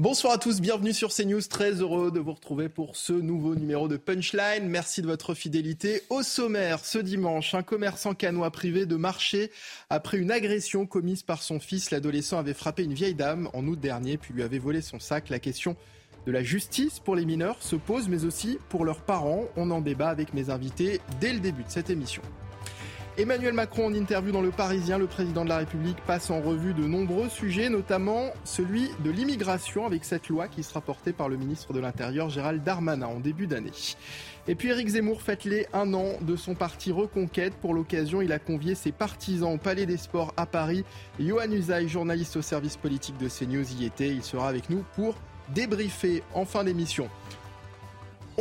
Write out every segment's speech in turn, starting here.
Bonsoir à tous, bienvenue sur CNews. Très heureux de vous retrouver pour ce nouveau numéro de Punchline. Merci de votre fidélité. Au sommaire, ce dimanche, un commerçant canois privé de marché après une agression commise par son fils. L'adolescent avait frappé une vieille dame en août dernier puis lui avait volé son sac. La question de la justice pour les mineurs se pose, mais aussi pour leurs parents. On en débat avec mes invités dès le début de cette émission. Emmanuel Macron en interview dans Le Parisien, le président de la République passe en revue de nombreux sujets, notamment celui de l'immigration avec cette loi qui sera portée par le ministre de l'Intérieur Gérald Darmanin en début d'année. Et puis Éric Zemmour fête les un an de son parti Reconquête. Pour l'occasion, il a convié ses partisans au Palais des Sports à Paris. Johan Usaï, journaliste au service politique de CNews, y était. Il sera avec nous pour débriefer en fin d'émission.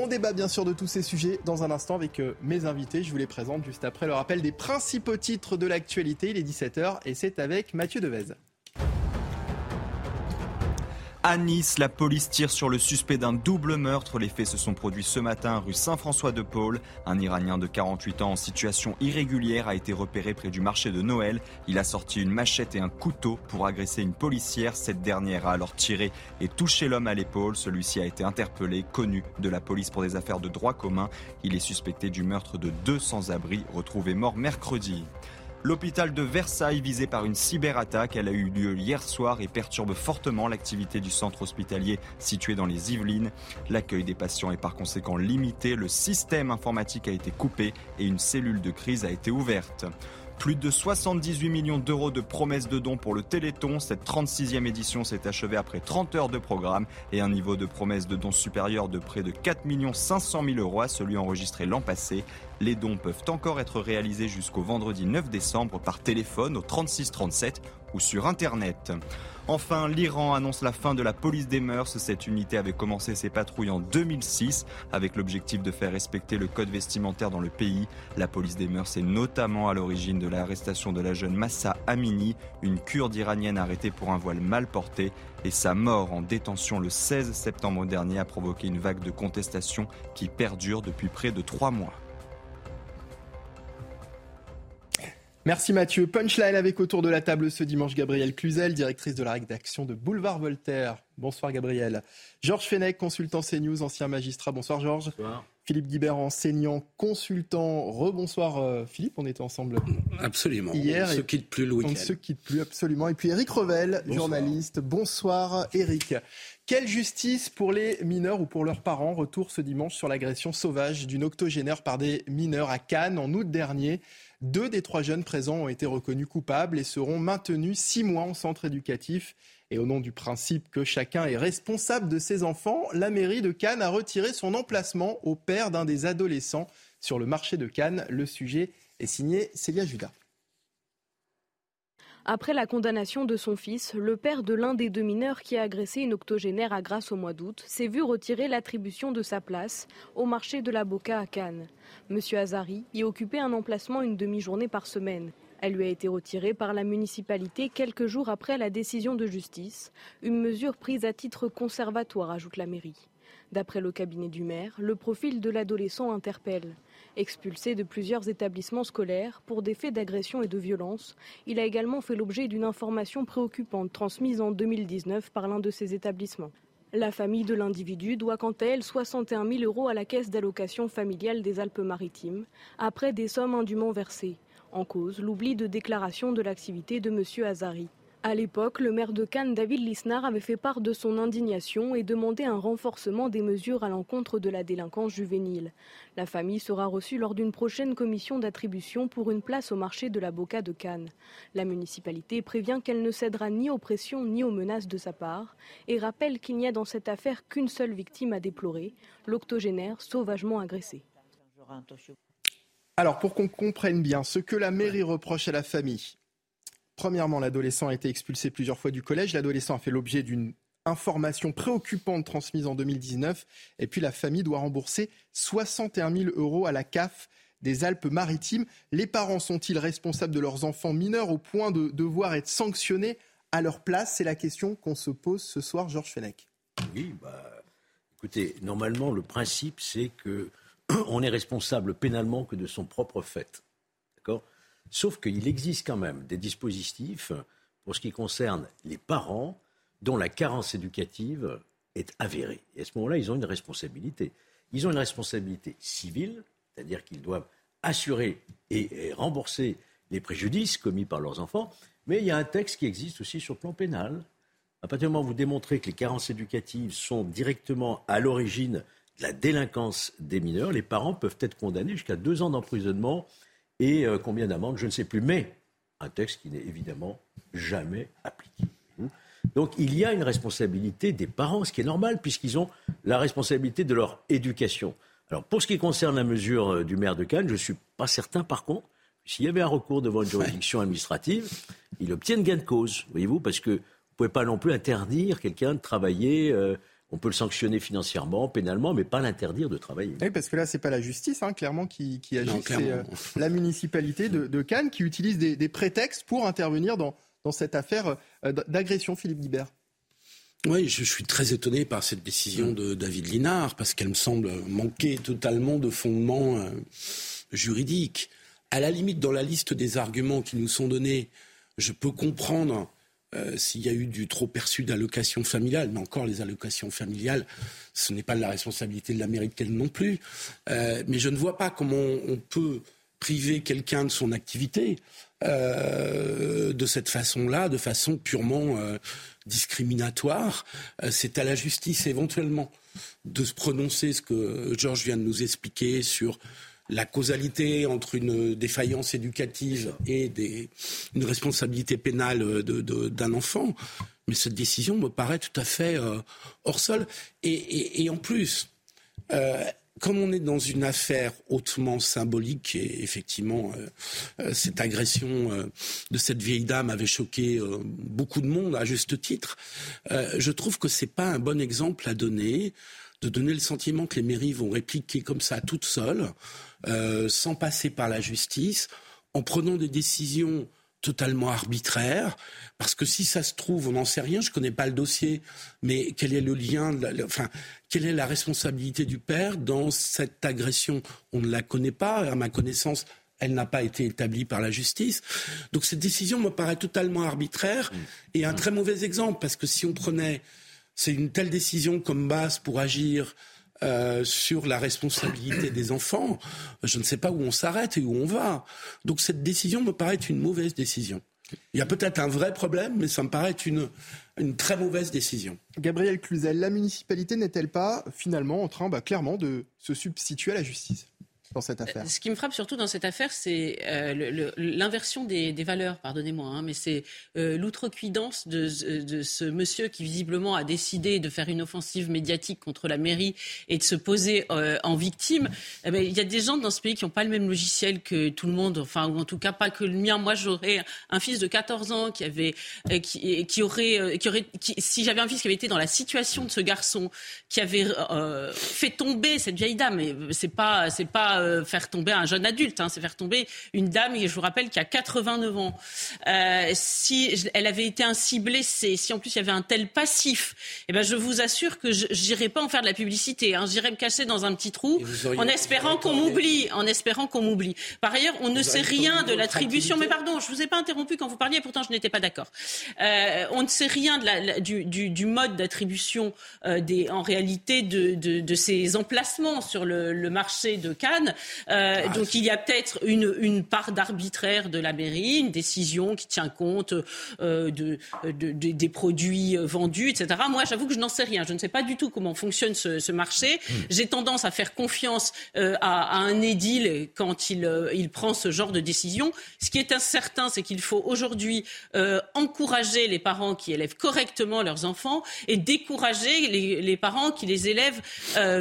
On débat bien sûr de tous ces sujets dans un instant avec euh, mes invités. Je vous les présente juste après le rappel des principaux titres de l'actualité. Il est 17h et c'est avec Mathieu Devez. À Nice, la police tire sur le suspect d'un double meurtre. Les faits se sont produits ce matin rue Saint-François-de-Paul. Un Iranien de 48 ans en situation irrégulière a été repéré près du marché de Noël. Il a sorti une machette et un couteau pour agresser une policière. Cette dernière a alors tiré et touché l'homme à l'épaule. Celui-ci a été interpellé, connu de la police pour des affaires de droit commun. Il est suspecté du meurtre de deux sans-abri retrouvés morts mercredi. L'hôpital de Versailles visé par une cyberattaque, elle a eu lieu hier soir et perturbe fortement l'activité du centre hospitalier situé dans les Yvelines. L'accueil des patients est par conséquent limité, le système informatique a été coupé et une cellule de crise a été ouverte. Plus de 78 millions d'euros de promesses de dons pour le Téléthon. Cette 36e édition s'est achevée après 30 heures de programme et un niveau de promesses de dons supérieur de près de 4 500 000 euros à celui enregistré l'an passé. Les dons peuvent encore être réalisés jusqu'au vendredi 9 décembre par téléphone au 36 37 ou sur Internet. Enfin, l'Iran annonce la fin de la police des mœurs. Cette unité avait commencé ses patrouilles en 2006 avec l'objectif de faire respecter le code vestimentaire dans le pays. La police des mœurs est notamment à l'origine de l'arrestation de la jeune Massa Amini, une kurde iranienne arrêtée pour un voile mal porté. Et sa mort en détention le 16 septembre dernier a provoqué une vague de contestation qui perdure depuis près de trois mois. Merci Mathieu. Punchline avec autour de la table ce dimanche Gabrielle Cluzel, directrice de la rédaction de Boulevard Voltaire. Bonsoir Gabrielle. Georges Fenech, consultant CNews, ancien magistrat. Bonsoir Georges. Bonsoir. Philippe Guibert, enseignant, consultant. Rebonsoir euh, Philippe, on était ensemble Absolument. hier. On ne se quitte plus le week-end. On ne se quitte plus absolument. Et puis Eric Revel, Bonsoir. journaliste. Bonsoir Eric. Quelle justice pour les mineurs ou pour leurs parents? Retour ce dimanche sur l'agression sauvage d'une octogénaire par des mineurs à Cannes en août dernier. Deux des trois jeunes présents ont été reconnus coupables et seront maintenus six mois en centre éducatif. Et au nom du principe que chacun est responsable de ses enfants, la mairie de Cannes a retiré son emplacement au père d'un des adolescents sur le marché de Cannes. Le sujet est signé Célia Judas. Après la condamnation de son fils, le père de l'un des deux mineurs qui a agressé une octogénaire à Grasse au mois d'août s'est vu retirer l'attribution de sa place au marché de la Boca à Cannes. Monsieur Azari y occupait un emplacement une demi-journée par semaine. Elle lui a été retirée par la municipalité quelques jours après la décision de justice, une mesure prise à titre conservatoire, ajoute la mairie. D'après le cabinet du maire, le profil de l'adolescent interpelle. Expulsé de plusieurs établissements scolaires pour des faits d'agression et de violence, il a également fait l'objet d'une information préoccupante transmise en 2019 par l'un de ces établissements. La famille de l'individu doit quant à elle 61 000 euros à la caisse d'allocation familiale des Alpes-Maritimes, après des sommes indûment versées. En cause, l'oubli de déclaration de l'activité de M. Azari. À l'époque, le maire de Cannes, David Lisnard, avait fait part de son indignation et demandé un renforcement des mesures à l'encontre de la délinquance juvénile. La famille sera reçue lors d'une prochaine commission d'attribution pour une place au marché de la Boca de Cannes. La municipalité prévient qu'elle ne cédera ni aux pressions ni aux menaces de sa part et rappelle qu'il n'y a dans cette affaire qu'une seule victime à déplorer, l'octogénaire sauvagement agressé. Alors, pour qu'on comprenne bien ce que la mairie reproche à la famille, Premièrement, l'adolescent a été expulsé plusieurs fois du collège. L'adolescent a fait l'objet d'une information préoccupante transmise en 2019. Et puis la famille doit rembourser 61 000 euros à la CAF des Alpes-Maritimes. Les parents sont-ils responsables de leurs enfants mineurs au point de devoir être sanctionnés à leur place? C'est la question qu'on se pose ce soir, Georges Fenech. Oui, bah, écoutez, normalement, le principe, c'est que on est responsable pénalement que de son propre fait. D'accord? Sauf qu'il existe quand même des dispositifs pour ce qui concerne les parents dont la carence éducative est avérée. Et à ce moment-là, ils ont une responsabilité. Ils ont une responsabilité civile, c'est-à-dire qu'ils doivent assurer et, rembourser les préjudices commis par leurs enfants, mais il y a un texte qui existe aussi sur le plan pénal. À partir du moment où vous démontrez que les carences éducatives sont directement à l'origine de la délinquance des mineurs, les parents peuvent être condamnés jusqu'à deux ans d'emprisonnement et euh, combien d'amendes, je ne sais plus. Mais un texte qui n'est évidemment jamais appliqué. Donc il y a une responsabilité des parents, ce qui est normal, puisqu'ils ont la responsabilité de leur éducation. Alors pour ce qui concerne la mesure euh, du maire de Cannes, je ne suis pas certain par contre, s'il y avait un recours devant une juridiction administrative, il obtienne gain de cause, voyez-vous, parce que vous ne pouvez pas non plus interdire quelqu'un de travailler. Euh, on peut le sanctionner financièrement, pénalement, mais pas l'interdire de travailler. Oui, parce que là, ce n'est pas la justice, hein, clairement, qui, agit, c'est euh, la municipalité de, Cannes qui utilise des, prétextes pour intervenir dans, cette affaire euh, d'agression, Philippe Guibert. Oui, je suis très étonné par cette décision de David Linard, parce qu'elle me semble manquer totalement de fondement euh, juridique. À la limite, dans la liste des arguments qui nous sont donnés, je peux comprendre euh, s'il y a eu du trop perçu d'allocations familiales, mais encore les allocations familiales, ce n'est pas de la responsabilité de la mairie de Cannes non plus. Euh, mais je ne vois pas comment on, peut priver quelqu'un de son activité euh, de cette façon-là, de façon purement discriminatoire. C'est à la justice éventuellement de se prononcer, ce que Georges vient de nous expliquer sur la causalité entre une défaillance éducative et une responsabilité pénale d'un enfant. Mais cette décision me paraît tout à fait euh, hors sol. Et, en plus, euh, comme on est dans une affaire hautement symbolique, et effectivement, euh, cette agression de cette vieille dame avait choqué beaucoup de monde, à juste titre, je trouve que ce n'est pas un bon exemple à donner, de donner le sentiment que les mairies vont répliquer comme ça toutes seules. Euh, sans passer par la justice, en prenant des décisions totalement arbitraires, parce que si ça se trouve, on n'en sait rien, je ne connais pas le dossier, mais quel est le lien, enfin, quelle est la responsabilité du père dans cette agression? On ne la connaît pas, à ma connaissance, elle n'a pas été établie par la justice. Donc cette décision me paraît totalement arbitraire et un très mauvais exemple, parce que si on prenait, c'est une telle décision comme base pour agir euh, sur la responsabilité des enfants, je ne sais pas où on s'arrête et où on va. Donc cette décision me paraît une mauvaise décision. Il y a peut-être un vrai problème, mais ça me paraît une, une très mauvaise décision. Gabriel Cluzel, la municipalité n'est-elle pas finalement en train bah, clairement de se substituer à la justice? Dans cette affaire Ce qui me frappe surtout dans cette affaire, c'est euh, l'inversion des, valeurs, pardonnez-moi, hein, mais c'est euh, l'outrecuidance de, de, ce monsieur qui visiblement a décidé de faire une offensive médiatique contre la mairie et de se poser euh, en victime. Eh ben, il y a des gens dans ce pays qui n'ont pas le même logiciel que tout le monde, enfin, ou en tout cas pas que le mien. Moi, j'aurais un fils de 14 ans qui avait, qui, qui, aurait, qui aurait si j'avais un fils qui avait été dans la situation de ce garçon, qui avait fait tomber cette vieille dame, c'est pas, c'est pas euh, faire tomber un jeune adulte, hein, c'est faire tomber une dame, et je vous rappelle, qui a 89 ans. Euh, si elle avait été ainsi blessée, si en plus il y avait un tel passif, eh ben, je vous assure que je n'irai pas en faire de la publicité. Hein. J'irai me cacher dans un petit trou en espérant qu'on m'oublie. En espérant qu'on m'oublie. Par ailleurs, on ne sait rien de l'attribution. Mais pardon, je vous ai pas interrompu quand vous parliez, pourtant je n'étais pas d'accord. Euh, on ne sait rien de la, du, du, du, mode d'attribution en réalité de, de, de, ces emplacements sur le, le marché de Cannes. Euh, ah, donc il y a peut-être une, une part d'arbitraire de la mairie, une décision qui tient compte euh, de, de, des produits vendus, etc. Moi, j'avoue que je n'en sais rien. Je ne sais pas du tout comment fonctionne ce, ce marché. Hmm. J'ai tendance à faire confiance euh, à, à, un édile quand il, il prend ce genre de décision. Ce qui est incertain, c'est qu'il faut aujourd'hui encourager les parents qui élèvent correctement leurs enfants et décourager les, les parents qui les élèvent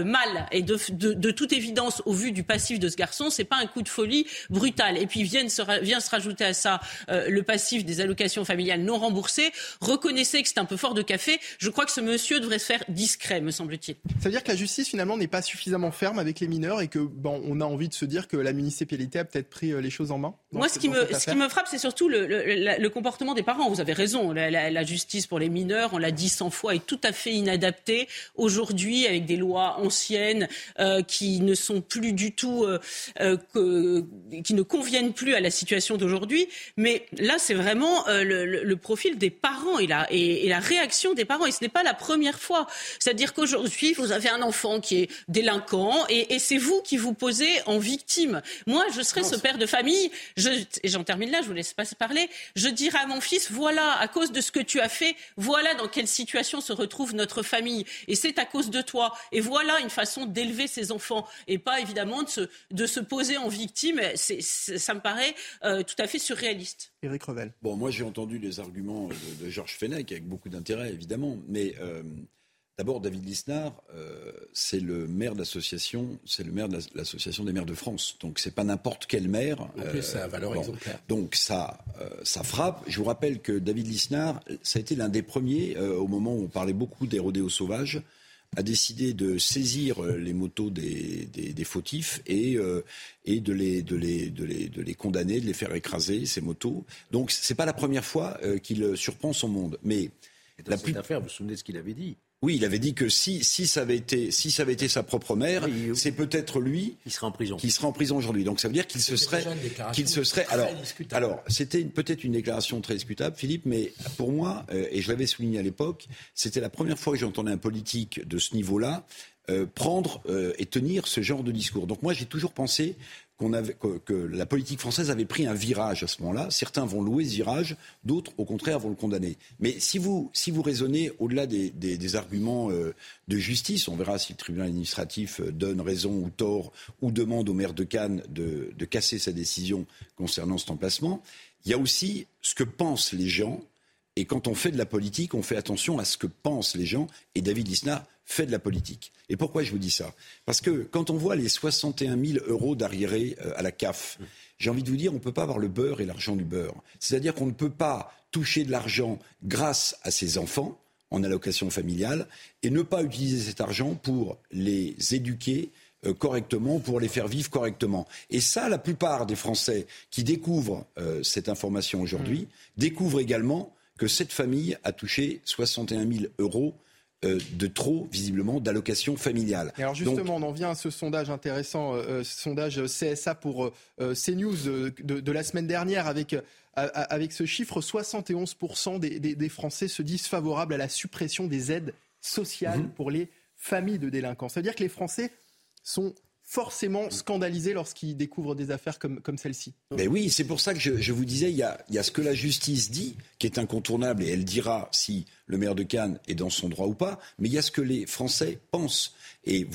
mal. Et de, de, de toute évidence, au vu du passé, passif de ce garçon, c'est pas un coup de folie brutal. Et puis vient se, vient se rajouter à ça euh, le passif des allocations familiales non remboursées. Reconnaissez que c'est un peu fort de café. Je crois que ce monsieur devrait se faire discret, me semble-t-il. Ça veut dire que la justice finalement n'est pas suffisamment ferme avec les mineurs et que bon, on a envie de se dire que la municipalité a peut-être pris euh, les choses en main? Moi, ce qui, me, ce qui me frappe, c'est surtout le, le, comportement des parents. Vous avez raison. La, la, justice pour les mineurs, on l'a dit cent fois, est tout à fait inadaptée aujourd'hui avec des lois anciennes euh, qui ne sont plus du tout, euh, que, qui ne conviennent plus à la situation d'aujourd'hui. Mais là, c'est vraiment le, le, profil des parents et la, et, la réaction des parents. Et ce n'est pas la première fois. C'est-à-dire qu'aujourd'hui, vous avez un enfant qui est délinquant et, et c'est vous qui vous posez en victime. Moi, je serais ce père de famille, je, et j'en termine là, je vous laisse pas parler, je dirais à mon fils, voilà, à cause de ce que tu as fait, voilà dans quelle situation se retrouve notre famille. Et c'est à cause de toi. Et voilà une façon d'élever ses enfants. Et pas évidemment de se, de se poser en victime. Ça me paraît euh, tout à fait surréaliste. Éric Revel. Bon, moi j'ai entendu les arguments de, Georges Fenech avec beaucoup d'intérêt, évidemment. Mais euh, D'abord, David Lisnard, euh, c'est le maire d'association, c'est le maire de l'association des maires de France. Donc, c'est pas n'importe quel maire. En plus, ça a valeur exemplaire. Donc, ça, euh, ça frappe. Je vous rappelle que David Lisnard, ça a été l'un des premiers, euh, au moment où on parlait beaucoup des rodéos sauvages, a décidé de saisir les motos des, des, fautifs et, et de, les, de, les, de, les, de les condamner, de les faire écraser, ces motos. Donc, c'est pas la première fois qu'il surprend son monde. Mais dans la cette affaire, vous vous souvenez de ce qu'il avait dit? Oui, il avait dit que si, si, ça, avait été, si ça avait été sa propre mère, c'est peut-être lui qui serait en prison. Qui serait en prison aujourd'hui. Donc ça veut dire qu'il se serait, qu'il se serait. Alors, alors c'était peut-être une déclaration très discutable, Philippe, mais pour moi, euh, et je l'avais souligné à l'époque, c'était la première fois que j'entendais un politique de ce niveau-là euh, prendre euh, et tenir ce genre de discours. Donc moi, j'ai toujours pensé que, la politique française avait pris un virage à ce moment-là. Certains vont louer ce virage, d'autres, au contraire, vont le condamner. Mais si vous, si vous raisonnez au-delà des, des, arguments euh, de justice, on verra si le tribunal administratif euh, donne raison ou tort ou demande au maire de Cannes de, de casser sa décision concernant cet emplacement, il y a aussi ce que pensent les gens. Et quand on fait de la politique, on fait attention à ce que pensent les gens. Et David Lisnard fait de la politique. Et pourquoi je vous dis ça? Parce que quand on voit les 61 000 euros d'arriérés euh, à la CAF, j'ai envie de vous dire, on ne peut pas avoir le beurre et l'argent du beurre. C'est-à-dire qu'on ne peut pas toucher de l'argent grâce à ses enfants en allocation familiale et ne pas utiliser cet argent pour les éduquer euh, correctement, pour les faire vivre correctement. Et ça, la plupart des Français qui découvrent euh, cette information aujourd'hui mmh. découvrent également que cette famille a touché 61 000 euros euh, de trop, visiblement, d'allocations familiales. alors justement, on en vient à ce sondage intéressant, euh, euh, ce sondage CSA pour CNews de, la semaine dernière avec, avec ce chiffre, 71% des, Français se disent favorables à la suppression des aides sociales mhm. pour les familles de délinquants. Ça veut dire que les Français sont forcément scandalisés lorsqu'ils découvrent des affaires comme, comme celle-ci. Mais oui, c'est pour ça que je, vous disais, il y, a, il y, a, ce que la justice dit, qui est incontournable, et elle dira si le maire de Cannes est dans son droit ou pas, mais il y a ce que les Français pensent. Et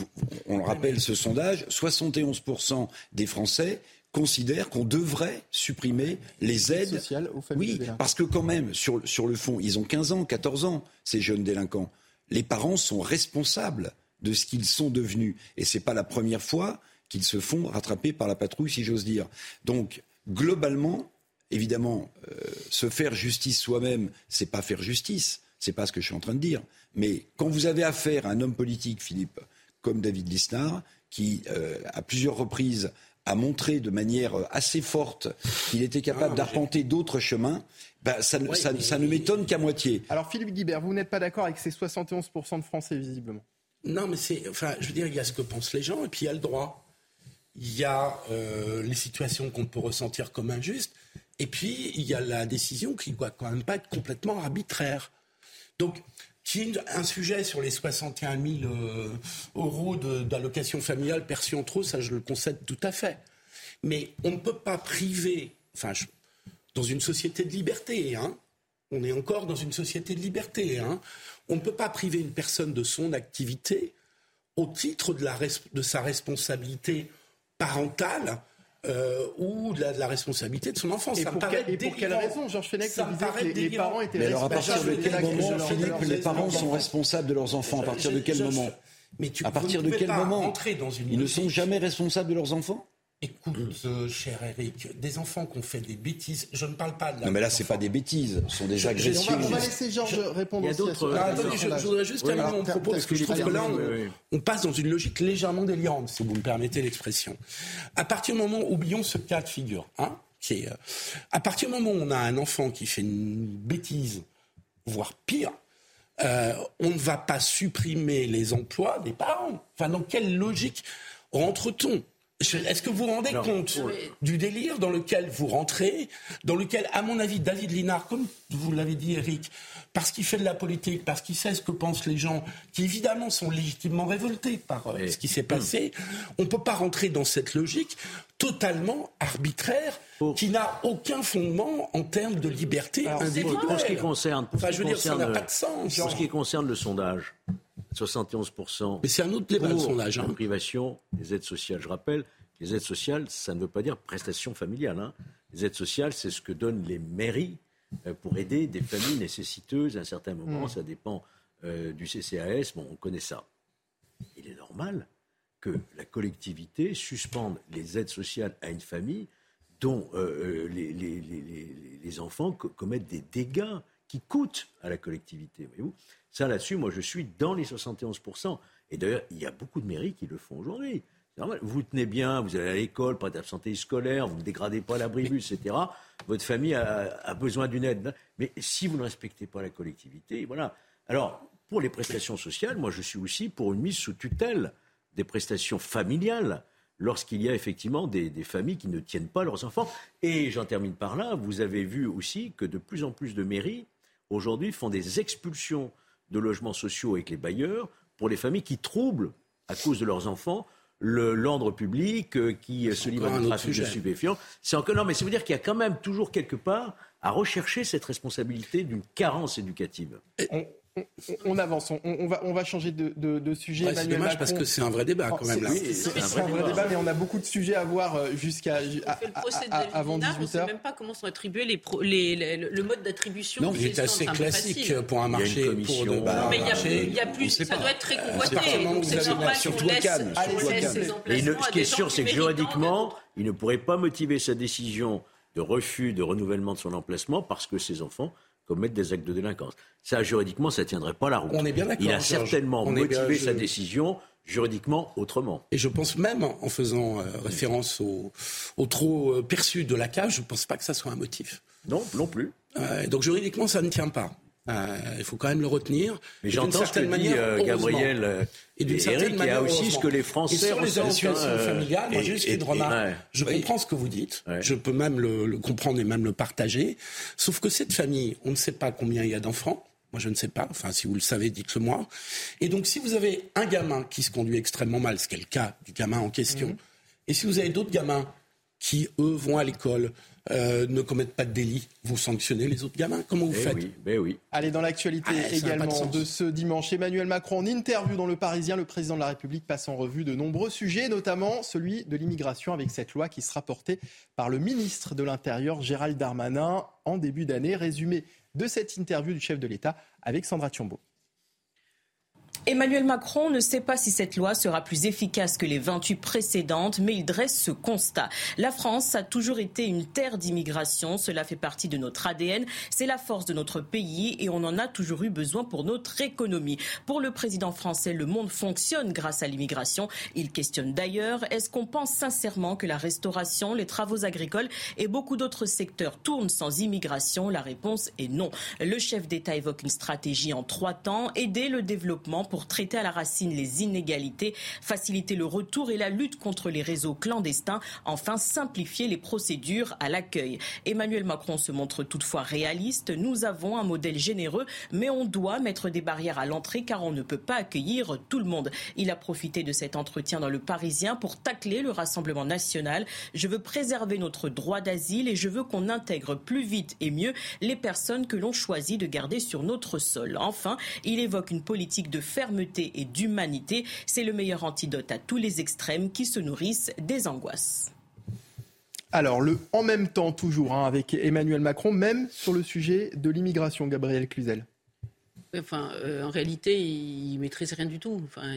on le rappelle, ce sondage, 71% des Français considèrent qu'on devrait supprimer les aides sociales aux familles. Oui, parce que quand même, sur, sur le fond, ils ont 15 ans, 14 ans, ces jeunes délinquants. Les parents sont responsables de ce qu'ils sont devenus. Et ce n'est pas la première fois qu'ils se font rattraper par la patrouille, si j'ose dire. Donc, globalement, évidemment, euh, se faire justice soi-même, c'est pas faire justice. C'est pas ce que je suis en train de dire. Mais quand vous avez affaire à un homme politique, Philippe, comme David Lisnard, qui, euh, à plusieurs reprises, a montré de manière assez forte qu'il était capable ah, d'arpenter d'autres chemins, ben, ça, ça ne m'étonne qu'à moitié. Alors Philippe Guibert, vous n'êtes pas d'accord avec ces 71% de Français, visiblement? Non, mais c'est. Enfin, je veux dire, il y a ce que pensent les gens et puis il y a le droit. Il y a euh, les situations qu'on peut ressentir comme injustes. Et puis, il y a la décision qui ne doit quand même pas être complètement arbitraire. Donc, qui un sujet sur les 61 000 euh, euros d'allocation familiale perçus en trop, ça je le concède tout à fait. Mais on ne peut pas priver, enfin, dans une société de liberté, hein, on est encore dans une société de liberté, hein, on ne peut pas priver une personne de son activité au titre de, sa responsabilité parentale euh, ou de la, responsabilité de son enfant. Et, pour, quelle raison, Georges Fenech, vous disait que les, parents étaient Mais alors à partir de quel moment, Philippe, les parents sont responsables de leurs enfants? À partir de quel moment? Mais tu, à partir de quel moment? dans une Ils ne sont jamais responsables de leurs enfants? Écoute, euh, cher Eric, des enfants qui ont fait des bêtises, je ne parle pas de Non, mais là, c'est pas des bêtises, ce sont des agressions. On va, laisser Georges répondre. Il y a d'autres. Ah, je, voudrais juste terminer mon propos, parce que je trouve que là, on, passe dans une logique légèrement délirante, si vous me permettez l'expression. À partir du moment, oublions ce cas de figure, hein, qui est, euh, à partir du moment où on a un enfant qui fait une bêtise, voire pire, euh, on ne va pas supprimer les emplois des parents. Enfin, dans quelle logique rentre-t-on? Est-ce que vous vous rendez compte du délire dans lequel vous rentrez, dans lequel, à mon avis, David Linard, comme vous l'avez dit, Eric, parce qu'il fait de la politique, parce qu'il sait ce que pensent les gens, qui évidemment sont légitimement révoltés par euh, ce qui s'est passé, on ne peut pas rentrer dans cette logique totalement arbitraire qui n'a aucun fondement en termes de liberté individuelle. Pour ce qui concerne, enfin, je veux dire, ça n'a pas de sens. Pour ce qui concerne le sondage, 71%. Mais c'est un autre débat, le sondage. Hein. privation des aides sociales. Je rappelle, les aides sociales, ça ne veut pas dire prestation familiale. Hein. Les aides sociales, c'est ce que donnent les mairies euh, pour aider des familles nécessiteuses à un certain moment. Mm. Ça dépend euh, du CCAS. Bon, on connaît ça. Il est normal que la collectivité suspende les aides sociales à une famille dont euh, les, les, enfants commettent des dégâts qui coûtent à la collectivité. Voyez-vous ça, là-dessus, moi, je suis dans les 71%. Et d'ailleurs, il y a beaucoup de mairies qui le font aujourd'hui. Vous tenez bien, vous allez à l'école, pas d'absenté scolaire, vous ne dégradez pas l'abribus, etc. Votre famille a, besoin d'une aide. Mais si vous ne respectez pas la collectivité, voilà. Alors, pour les prestations sociales, moi, je suis aussi pour une mise sous tutelle des prestations familiales lorsqu'il y a effectivement des, familles qui ne tiennent pas leurs enfants. Et j'en termine par là, vous avez vu aussi que de plus en plus de mairies, aujourd'hui, font des expulsions de logements sociaux avec les bailleurs pour les familles qui troublent, à cause de leurs enfants, l'ordre public, euh, qui se livrent à un trafic de stupéfiants. C'est encore non, mais ça veut dire qu'il y a quand même toujours quelque part à rechercher cette responsabilité d'une carence éducative on, avance, on, va, on va changer de, sujet. c'est dommage parce que c'est un vrai débat quand même. C'est un, vrai, débat, mais on a beaucoup de sujets à voir euh, jusqu'à avant 18 h On ne sait même pas comment sont attribués les, le mode d'attribution. Non, c'est assez classique pour un marché. Pour de, bah, mais il y, a plus, ça doit être très convoité. C'est normal. Ce qui est sûr, c'est que juridiquement, il ne pourrait pas motiver sa décision de refus de renouvellement de son emplacement parce que ses enfants commettre des actes de délinquance. Ça, juridiquement, ça ne tiendrait pas la route. On est bien Il a certainement motivé sa décision juridiquement autrement. Et je pense même, en faisant euh, référence au, trop euh, perçu de la cage, je ne pense pas que ça soit un motif. Non, non plus. Euh, donc juridiquement, ça ne tient pas. Euh, il faut quand même le retenir. Mais j'entends ce que dit euh, Gabriel euh, et, et Eric, il y a aussi ce que les Français et sur les associations familiales, moi juste une remarque. Je comprends ce que vous dites, je peux même le, le, comprendre et même le partager, sauf que cette famille, on ne sait pas combien il y a d'enfants, moi, je ne sais pas. Enfin, si vous le savez, dites-le moi. Et donc, si vous avez un gamin qui se conduit extrêmement mal, ce qui est le cas du gamin en question, mhm. et si vous avez d'autres gamins qui, eux, vont à l'école, euh, ne commettent pas de délit, vous sanctionnez les autres gamins Comment vous eh faites oui, ben oui. Allez, dans l'actualité ah, également de, ce dimanche, Emmanuel Macron en interview dans Le Parisien, le président de la République passe en revue de nombreux sujets, notamment celui de l'immigration avec cette loi qui sera portée par le ministre de l'Intérieur, Gérald Darmanin, en début d'année. Résumé de cette interview du chef de l'État avec Sandra Thiombo. Emmanuel Macron ne sait pas si cette loi sera plus efficace que les 28 précédentes, mais il dresse ce constat. La France a toujours été une terre d'immigration, cela fait partie de notre ADN, c'est la force de notre pays et on en a toujours eu besoin pour notre économie. Pour le président français, le monde fonctionne grâce à l'immigration. Il questionne d'ailleurs, est-ce qu'on pense sincèrement que la restauration, les travaux agricoles et beaucoup d'autres secteurs tournent sans immigration? La réponse est non. Le chef d'État évoque une stratégie en trois temps, aider le développement pour traiter à la racine les inégalités, faciliter le retour et la lutte contre les réseaux clandestins, enfin simplifier les procédures à l'accueil. Emmanuel Macron se montre toutefois réaliste. Nous avons un modèle généreux, mais on doit mettre des barrières à l'entrée car on ne peut pas accueillir tout le monde. Il a profité de cet entretien dans le Parisien pour tacler le Rassemblement national. Je veux préserver notre droit d'asile et je veux qu'on intègre plus vite et mieux les personnes que l'on choisit de garder sur notre sol. Enfin, il évoque une politique de fer fermeté et d'humanité. C'est le meilleur antidote à tous les extrêmes qui se nourrissent des angoisses. Alors, le en même temps, toujours, hein, avec Emmanuel Macron, même sur le sujet de l'immigration, Gabriel Cluzel. Enfin, euh, en réalité, il, maîtrise rien du tout. Enfin,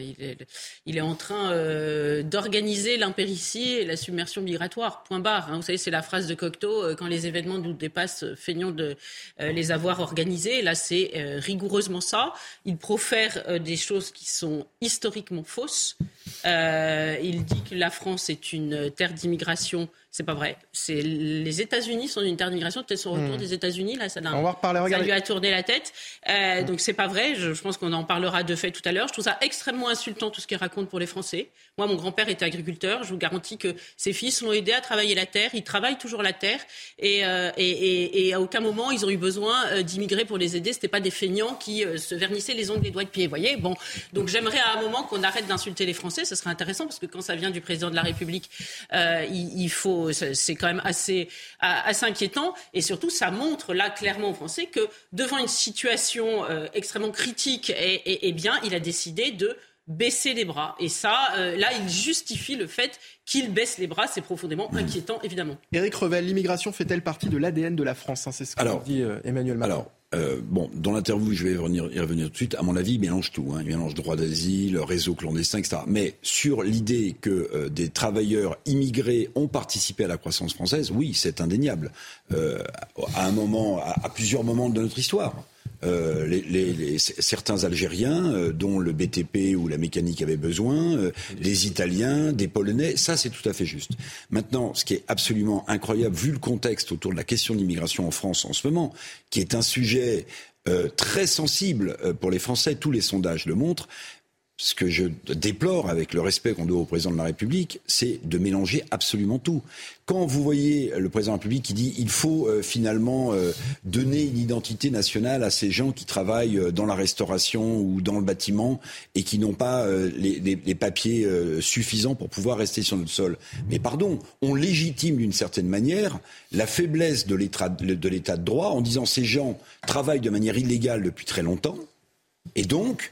il est, en train euh, d'organiser l'impéritie et la submersion migratoire. Point barre. Hein. Vous savez, c'est la phrase de Cocteau euh, quand les événements nous dépassent, feignons de les avoir organisés. Là, c'est rigoureusement ça. Il profère des choses qui sont historiquement fausses. Il dit que la France est une terre d'immigration c'est pas vrai. C'est les États-Unis sont une terre d'immigration. Peut-être son retour hmm. des États-Unis là, ça, On va reparler, ça lui a tourné la tête. Euh, Donc c'est pas vrai. Je, je pense qu'on en parlera de fait tout à l'heure. Je trouve ça extrêmement insultant tout ce qu'il raconte pour les Français. Moi, mon grand-père était agriculteur. Je vous garantis que ses fils l'ont aidé à travailler la terre. Ils travaillent toujours la terre. Et, euh, et, et, et à aucun moment, ils ont eu besoin euh, d'immigrer pour les aider. C'était pas des feignants qui euh, se vernissaient les ongles des doigts de pied. Vous voyez? Bon. Donc j'aimerais à un moment qu'on arrête d'insulter les Français. Ce serait intéressant parce que quand ça vient du président de la République, euh, il, il, faut. C'est quand même assez, assez inquiétant. Et surtout, ça montre là clairement aux Français que devant une situation extrêmement critique, et, et bien, il a décidé de baisser les bras. Et ça, euh, là, il justifie le fait qu'il baisse les bras. C'est profondément inquiétant, évidemment. Éric Revel, l'immigration fait-elle partie de l'ADN de la France hein, C'est ce que dit euh, Emmanuel Macron. Alors, euh, bon, dans l'interview, je vais y revenir, revenir tout de suite. À mon avis, il mélange tout. Hein. Il mélange droit d'asile, réseau clandestin, etc. Mais sur l'idée que des travailleurs immigrés ont participé à la croissance française, oui, c'est indéniable. à un moment, à plusieurs moments de notre histoire. Euh, les, certains Algériens euh, dont le BTP ou la mécanique avait besoin, euh, des Italiens, des Polonais, ça c'est tout à fait juste. Maintenant, ce qui est absolument incroyable, vu le contexte autour de la question de l'immigration en France en ce moment, qui est un sujet très sensible pour les Français, tous les sondages le montrent, ce que je déplore avec le respect qu'on doit au président de la République, c'est de mélanger absolument tout. Quand vous voyez le président de la République qui dit il faut euh, finalement euh, donner une identité nationale à ces gens qui travaillent euh, dans la restauration ou dans le bâtiment et qui n'ont pas les, papiers suffisants pour pouvoir rester sur notre sol. Mais pardon, on légitime d'une certaine manière la faiblesse de l'état de droit en disant ces gens travaillent de manière illégale depuis très longtemps et donc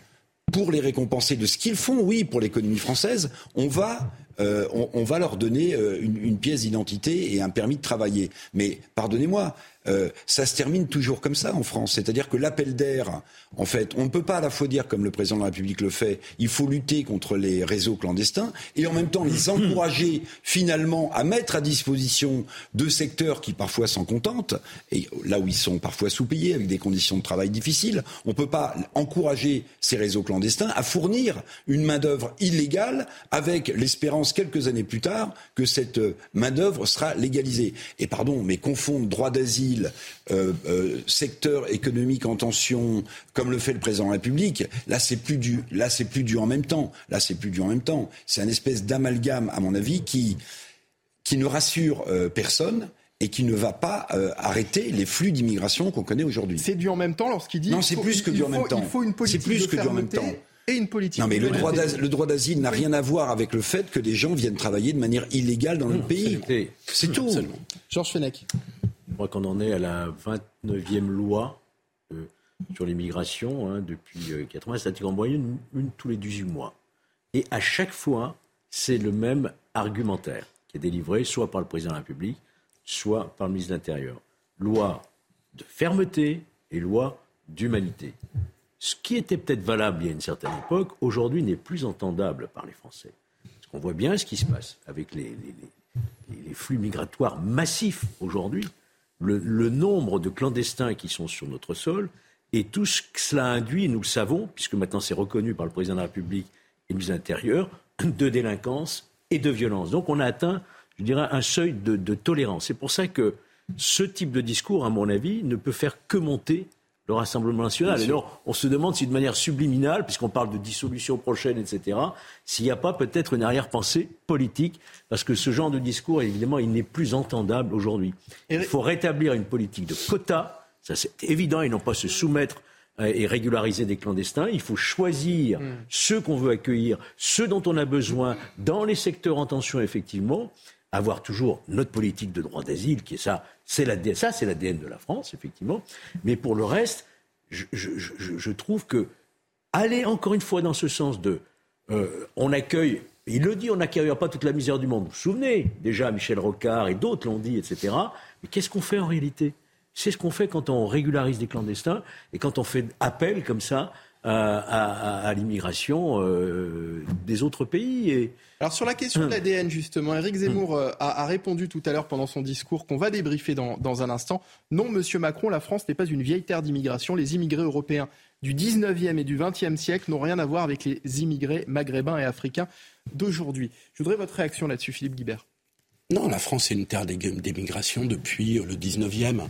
pour les récompenser de ce qu'ils font, oui, pour l'économie française, on va euh, on, va leur donner euh, une, une pièce d'identité et un permis de travailler. Mais pardonnez-moi, euh, ça se termine toujours comme ça en France. C'est-à-dire que l'appel d'air, en fait, on ne peut pas à la fois dire, comme le président de la République le fait, il faut lutter contre les réseaux clandestins, et en même temps les encourager finalement à mettre à disposition de secteurs qui parfois s'en contentent, et là où ils sont parfois sous-payés, avec des conditions de travail difficiles. On ne peut pas encourager ces réseaux clandestins à fournir une main-d'œuvre illégale avec l'espérance quelques années plus tard que cette main-d'œuvre sera légalisée. Et pardon, mais confondre droit d'asile, euh, euh, secteur économique en tension, comme le fait le président de la République, là c'est plus du, là c'est plus du en même temps. Là c'est plus du en même temps. C'est un espèce d'amalgame, à mon avis, qui qui ne rassure euh, personne et qui ne va pas arrêter les flux d'immigration qu'on connaît aujourd'hui. C'est du en même temps lorsqu'il dit. Non, c'est plus que du en même temps. Il faut une politique C'est plus que du en même temps et une politique. Non, mais le droit, le droit d'asile n'a rien à voir avec le fait que des gens viennent travailler de manière illégale dans notre pays. C'est tout. Georges Fenech. Je crois qu'on en est à la 29e loi euh, sur l'immigration hein, depuis 80, euh, c'est-à-dire en moyenne une, tous les 18 mois. Et à chaque fois, c'est le même argumentaire qui est délivré soit par le président de la République, soit par le ministre de l'Intérieur. Loi de fermeté et loi d'humanité. Ce qui était peut-être valable il y a une certaine époque, aujourd'hui n'est plus entendable par les Français. Parce qu'on voit bien ce qui se passe avec les flux migratoires massifs aujourd'hui le, nombre de clandestins qui sont sur notre sol et tout ce que cela induit, nous le savons, puisque maintenant c'est reconnu par le président de la République et le ministre de l'Intérieur, de délinquance et de violence. Donc on a atteint, je dirais, un seuil de, de tolérance. C'est pour ça que ce type de discours, à mon avis, ne peut faire que monter le Rassemblement national. Et alors, on se demande si de manière subliminale, puisqu'on parle de dissolution prochaine, etc., s'il n'y a pas peut-être une arrière-pensée politique, parce que ce genre de discours, évidemment, il n'est plus entendable aujourd'hui. Il faut rétablir une politique de quotas, ça c'est évident, et non pas se soumettre euh, et régulariser des clandestins. Il faut choisir hmm. ceux qu'on veut accueillir, ceux dont on a besoin dans les secteurs en tension, effectivement, avoir toujours notre politique de droit d'asile, qui est ça, c'est l'ADN, ça c'est de la France, effectivement. Mais pour le reste, je, trouve que aller encore une fois dans ce sens de euh, on accueille, il le dit, on n'accueillera pas toute la misère du monde. Vous vous souvenez déjà, Michel Rocard et d'autres l'ont dit, etc. Mais qu'est-ce qu'on fait en réalité? C'est ce qu'on fait quand on régularise des clandestins et quand on fait appel comme ça à, l'immigration euh, des autres pays. Et... Alors sur la question de l'ADN, justement, Éric Zemmour euh, a, répondu tout à l'heure pendant son discours qu'on va débriefer dans, dans un instant. Non, Monsieur Macron, la France n'est pas une vieille terre d'immigration. Les immigrés européens du 19e et du 20e siècle n'ont rien à voir avec les immigrés maghrébins et africains d'aujourd'hui. Je voudrais votre réaction là-dessus, Philippe Guibert. Non, la France est une terre d'émigration depuis le 19e.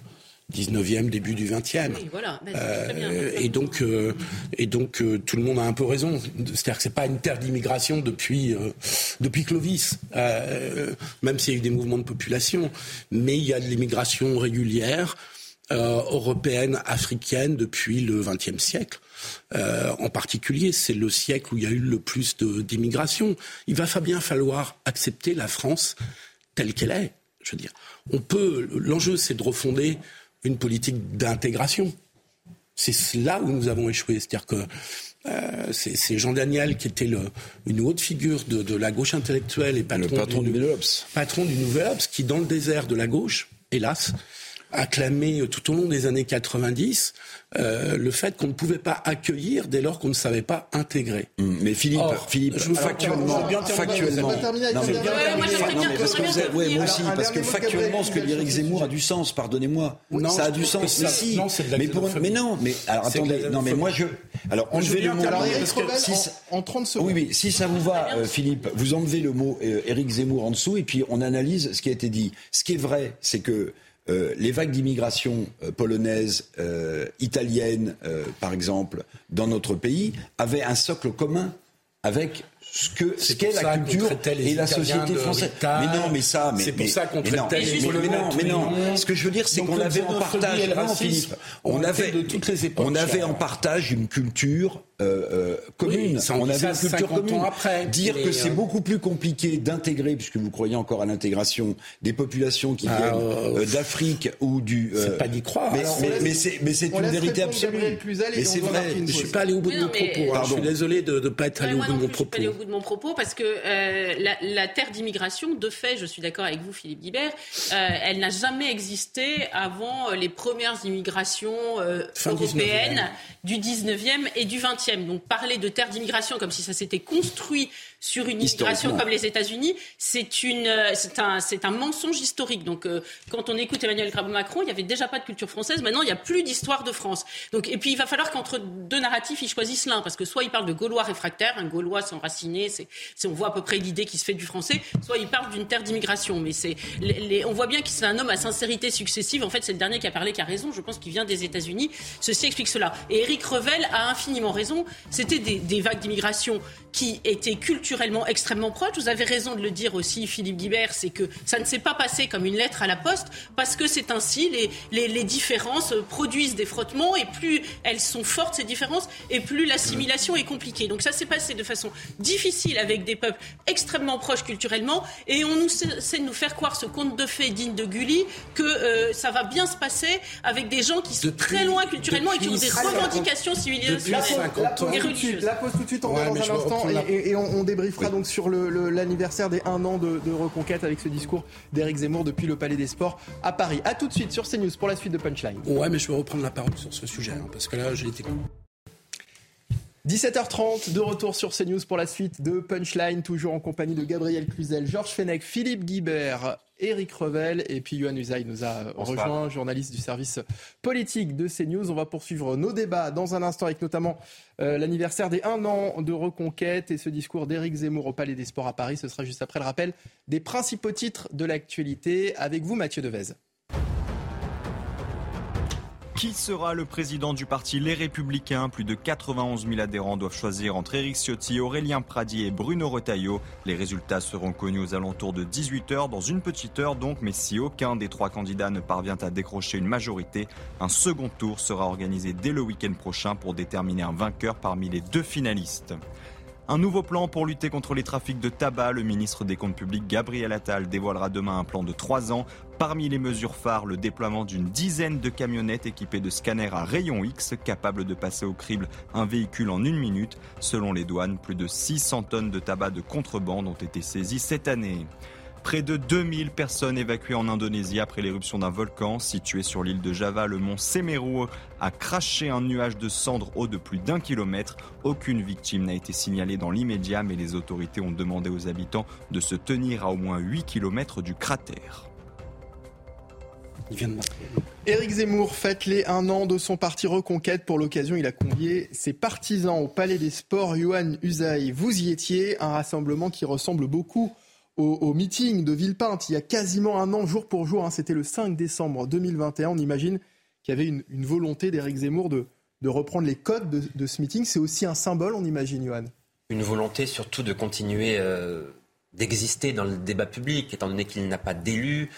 19e, début du 20e. voilà. Euh, et donc, euh, et donc euh, tout le monde a un peu raison. C'est-à-dire que c'est pas une terre d'immigration depuis, depuis Clovis, même s'il y a eu des mouvements de population. Mais il y a de l'immigration régulière européenne, africaine depuis le 20e siècle. en particulier, c'est le siècle où il y a eu le plus d'immigration. Il va bien falloir accepter la France telle qu'elle est. Je veux dire, on peut. L'enjeu, c'est de refonder une politique d'intégration. C'est là où nous avons échoué. C'est-à-dire que euh, c'est Jean Daniel qui était le, une haute figure de, la gauche intellectuelle et patron, le patron du, du Patron du Nouvel qui dans le désert de la gauche, hélas, acclamé tout au long des années 90 euh, le fait qu'on ne pouvait pas accueillir dès lors qu'on ne savait pas intégrer. Hum, mais Philippe, Philippe, factuellement, factuellement, non mais, parce que vous ouais, moi aussi, parce que factuellement, ce que dit Eric Zemmour a du sens. Pardonnez-moi, ça a du sens. Mais si, mais, pour, mais non, mais alors attendez, non mais moi je, alors enlevez le mot. en 30 secondes. Oui, oui, si ça vous va, euh, Philippe, vous enlevez le mot Eric euh, Zemmour en dessous et puis on analyse ce qui a été dit. Ce qui est vrai, c'est que euh, les vagues d'immigration euh, polonaise, euh, italienne, par exemple, dans notre pays, avaient un socle commun avec ce que ce qu'est la culture et la société française. mais non, mais ça, mais c'est pour ça qu'on traitait les mais, non, mais non. Ce que je veux dire, c'est qu'on avait en partage, Philippe, on avait de toutes les époques, on avait en partage une culture euh, euh, commune. on avait une culture commune. Après, Dire que c'est euh, beaucoup plus compliqué d'intégrer, puisque vous croyez encore à l'intégration, des populations qui ah, viennent d'Afrique ou du. c'est pas d'y croire. Mais, c'est une vérité absolue. Mais c'est vrai. Je suis pas allé au bout de mon propos. Hein. Je suis désolé de ne pas être allé au bout de mon propos. Je suis pas allé au bout de mon propos parce que la terre d'immigration, de fait, je suis d'accord avec vous, Philippe Guibert, elle n'a jamais existé avant les premières immigrations européennes du 19e et du 20e. Donc parler de terre d'immigration comme si ça s'était construit sur une immigration comme les États-Unis, c'est une, euh, c'est un, c'est un mensonge historique. Donc, euh, quand on écoute Emmanuel Macron, il n'y avait déjà pas de culture française. Maintenant, il n'y a plus d'histoire de France. Donc, et puis, il va falloir qu'entre deux narratifs, ils choisissent l'un, parce que soit il parle de Gaulois réfractaires, un Gaulois s'enraciner, c'est, on voit à peu près l'idée qui se fait du français, soit il parle d'une terre d'immigration. Mais c'est, les, on voit bien que c'est un homme à sincérité successive. En fait, c'est le dernier qui a parlé qui a raison. Je pense qu'il vient des États-Unis. Ceci explique cela. Et Éric Revel a infiniment raison. C'était des, des vagues d'immigration qui étaient culturellement extrêmement proches. Vous avez raison de le dire aussi, Philippe Guibert, c'est que ça ne s'est pas passé comme une lettre à la poste, parce que c'est ainsi, les, les, différences produisent des frottements, et plus elles sont fortes, ces différences, et plus l'assimilation est compliquée. Donc ça s'est passé de façon difficile avec des peuples extrêmement proches culturellement, et on nous essaie de nous faire croire ce conte de fées digne de Gulli, que euh, ça va bien se passer avec des gens qui sont très loin culturellement et qui ont des revendications civilisationnelles et religieuses. La pause tout de suite, on ouais, dans un instant et, on, débriefera donc sur l'anniversaire des un an de, reconquête avec ce discours d'Éric Zemmour depuis le Palais des Sports à Paris. A tout de suite sur CNews pour la suite de Punchline. Ouais, mais je vais reprendre la parole sur ce sujet, hein, parce que là, j'ai été 17h30, de retour sur CNews pour la suite de Punchline, toujours en compagnie de Gabriel Cluzel, Georges Fenech, Philippe Guibert, Éric Revel et puis Yohann Usaï nous a rejoint, journaliste du service politique de CNews. On va poursuivre nos débats dans un instant avec notamment euh, l'anniversaire des un an de reconquête et ce discours d'Éric Zemmour au Palais des Sports à Paris. Ce sera juste après le rappel des principaux titres de l'actualité. Avec vous, Mathieu Devez. Qui sera le président du parti Les Républicains? Plus de 91 000 adhérents doivent choisir entre Éric Ciotti, Aurélien Pradier et Bruno Retailleau. Les résultats seront connus aux alentours de 18h, dans une petite heure donc, mais si aucun des trois candidats ne parvient à décrocher une majorité, un second tour sera organisé dès le week-end prochain pour déterminer un vainqueur parmi les deux finalistes. Un nouveau plan pour lutter contre les trafics de tabac. Le ministre des Comptes publics, Gabriel Attal, dévoilera demain un plan de trois ans. Parmi les mesures phares, le déploiement d'une dizaine de camionnettes équipées de scanners à rayon X, capables de passer au crible un véhicule en une minute. Selon les douanes, plus de 600 tonnes de tabac de contrebande ont été saisies cette année. Près de 2000 personnes évacuées en Indonésie après l'éruption d'un volcan situé sur l'île de Java. Le mont Semeru a craché un nuage de cendres haut de plus d'un kilomètre. Aucune victime n'a été signalée dans l'immédiat, mais les autorités ont demandé aux habitants de se tenir à au moins 8 kilomètres du cratère. Éric Zemmour fête les un an de son parti Reconquête. Pour l'occasion, il a convié ses partisans au Palais des Sports. Johan Usaï, vous y étiez, un rassemblement qui ressemble beaucoup au, meeting de Villepinte il y a quasiment un an, jour pour jour. Hein. C'était le 5 décembre 2021. On imagine qu'il y avait une, volonté d'Éric Zemmour de, reprendre les codes de, ce meeting. C'est aussi un symbole, on imagine, Johan. Une volonté surtout de continuer euh, d'exister dans le débat public, étant donné qu'il n'a pas d'élus,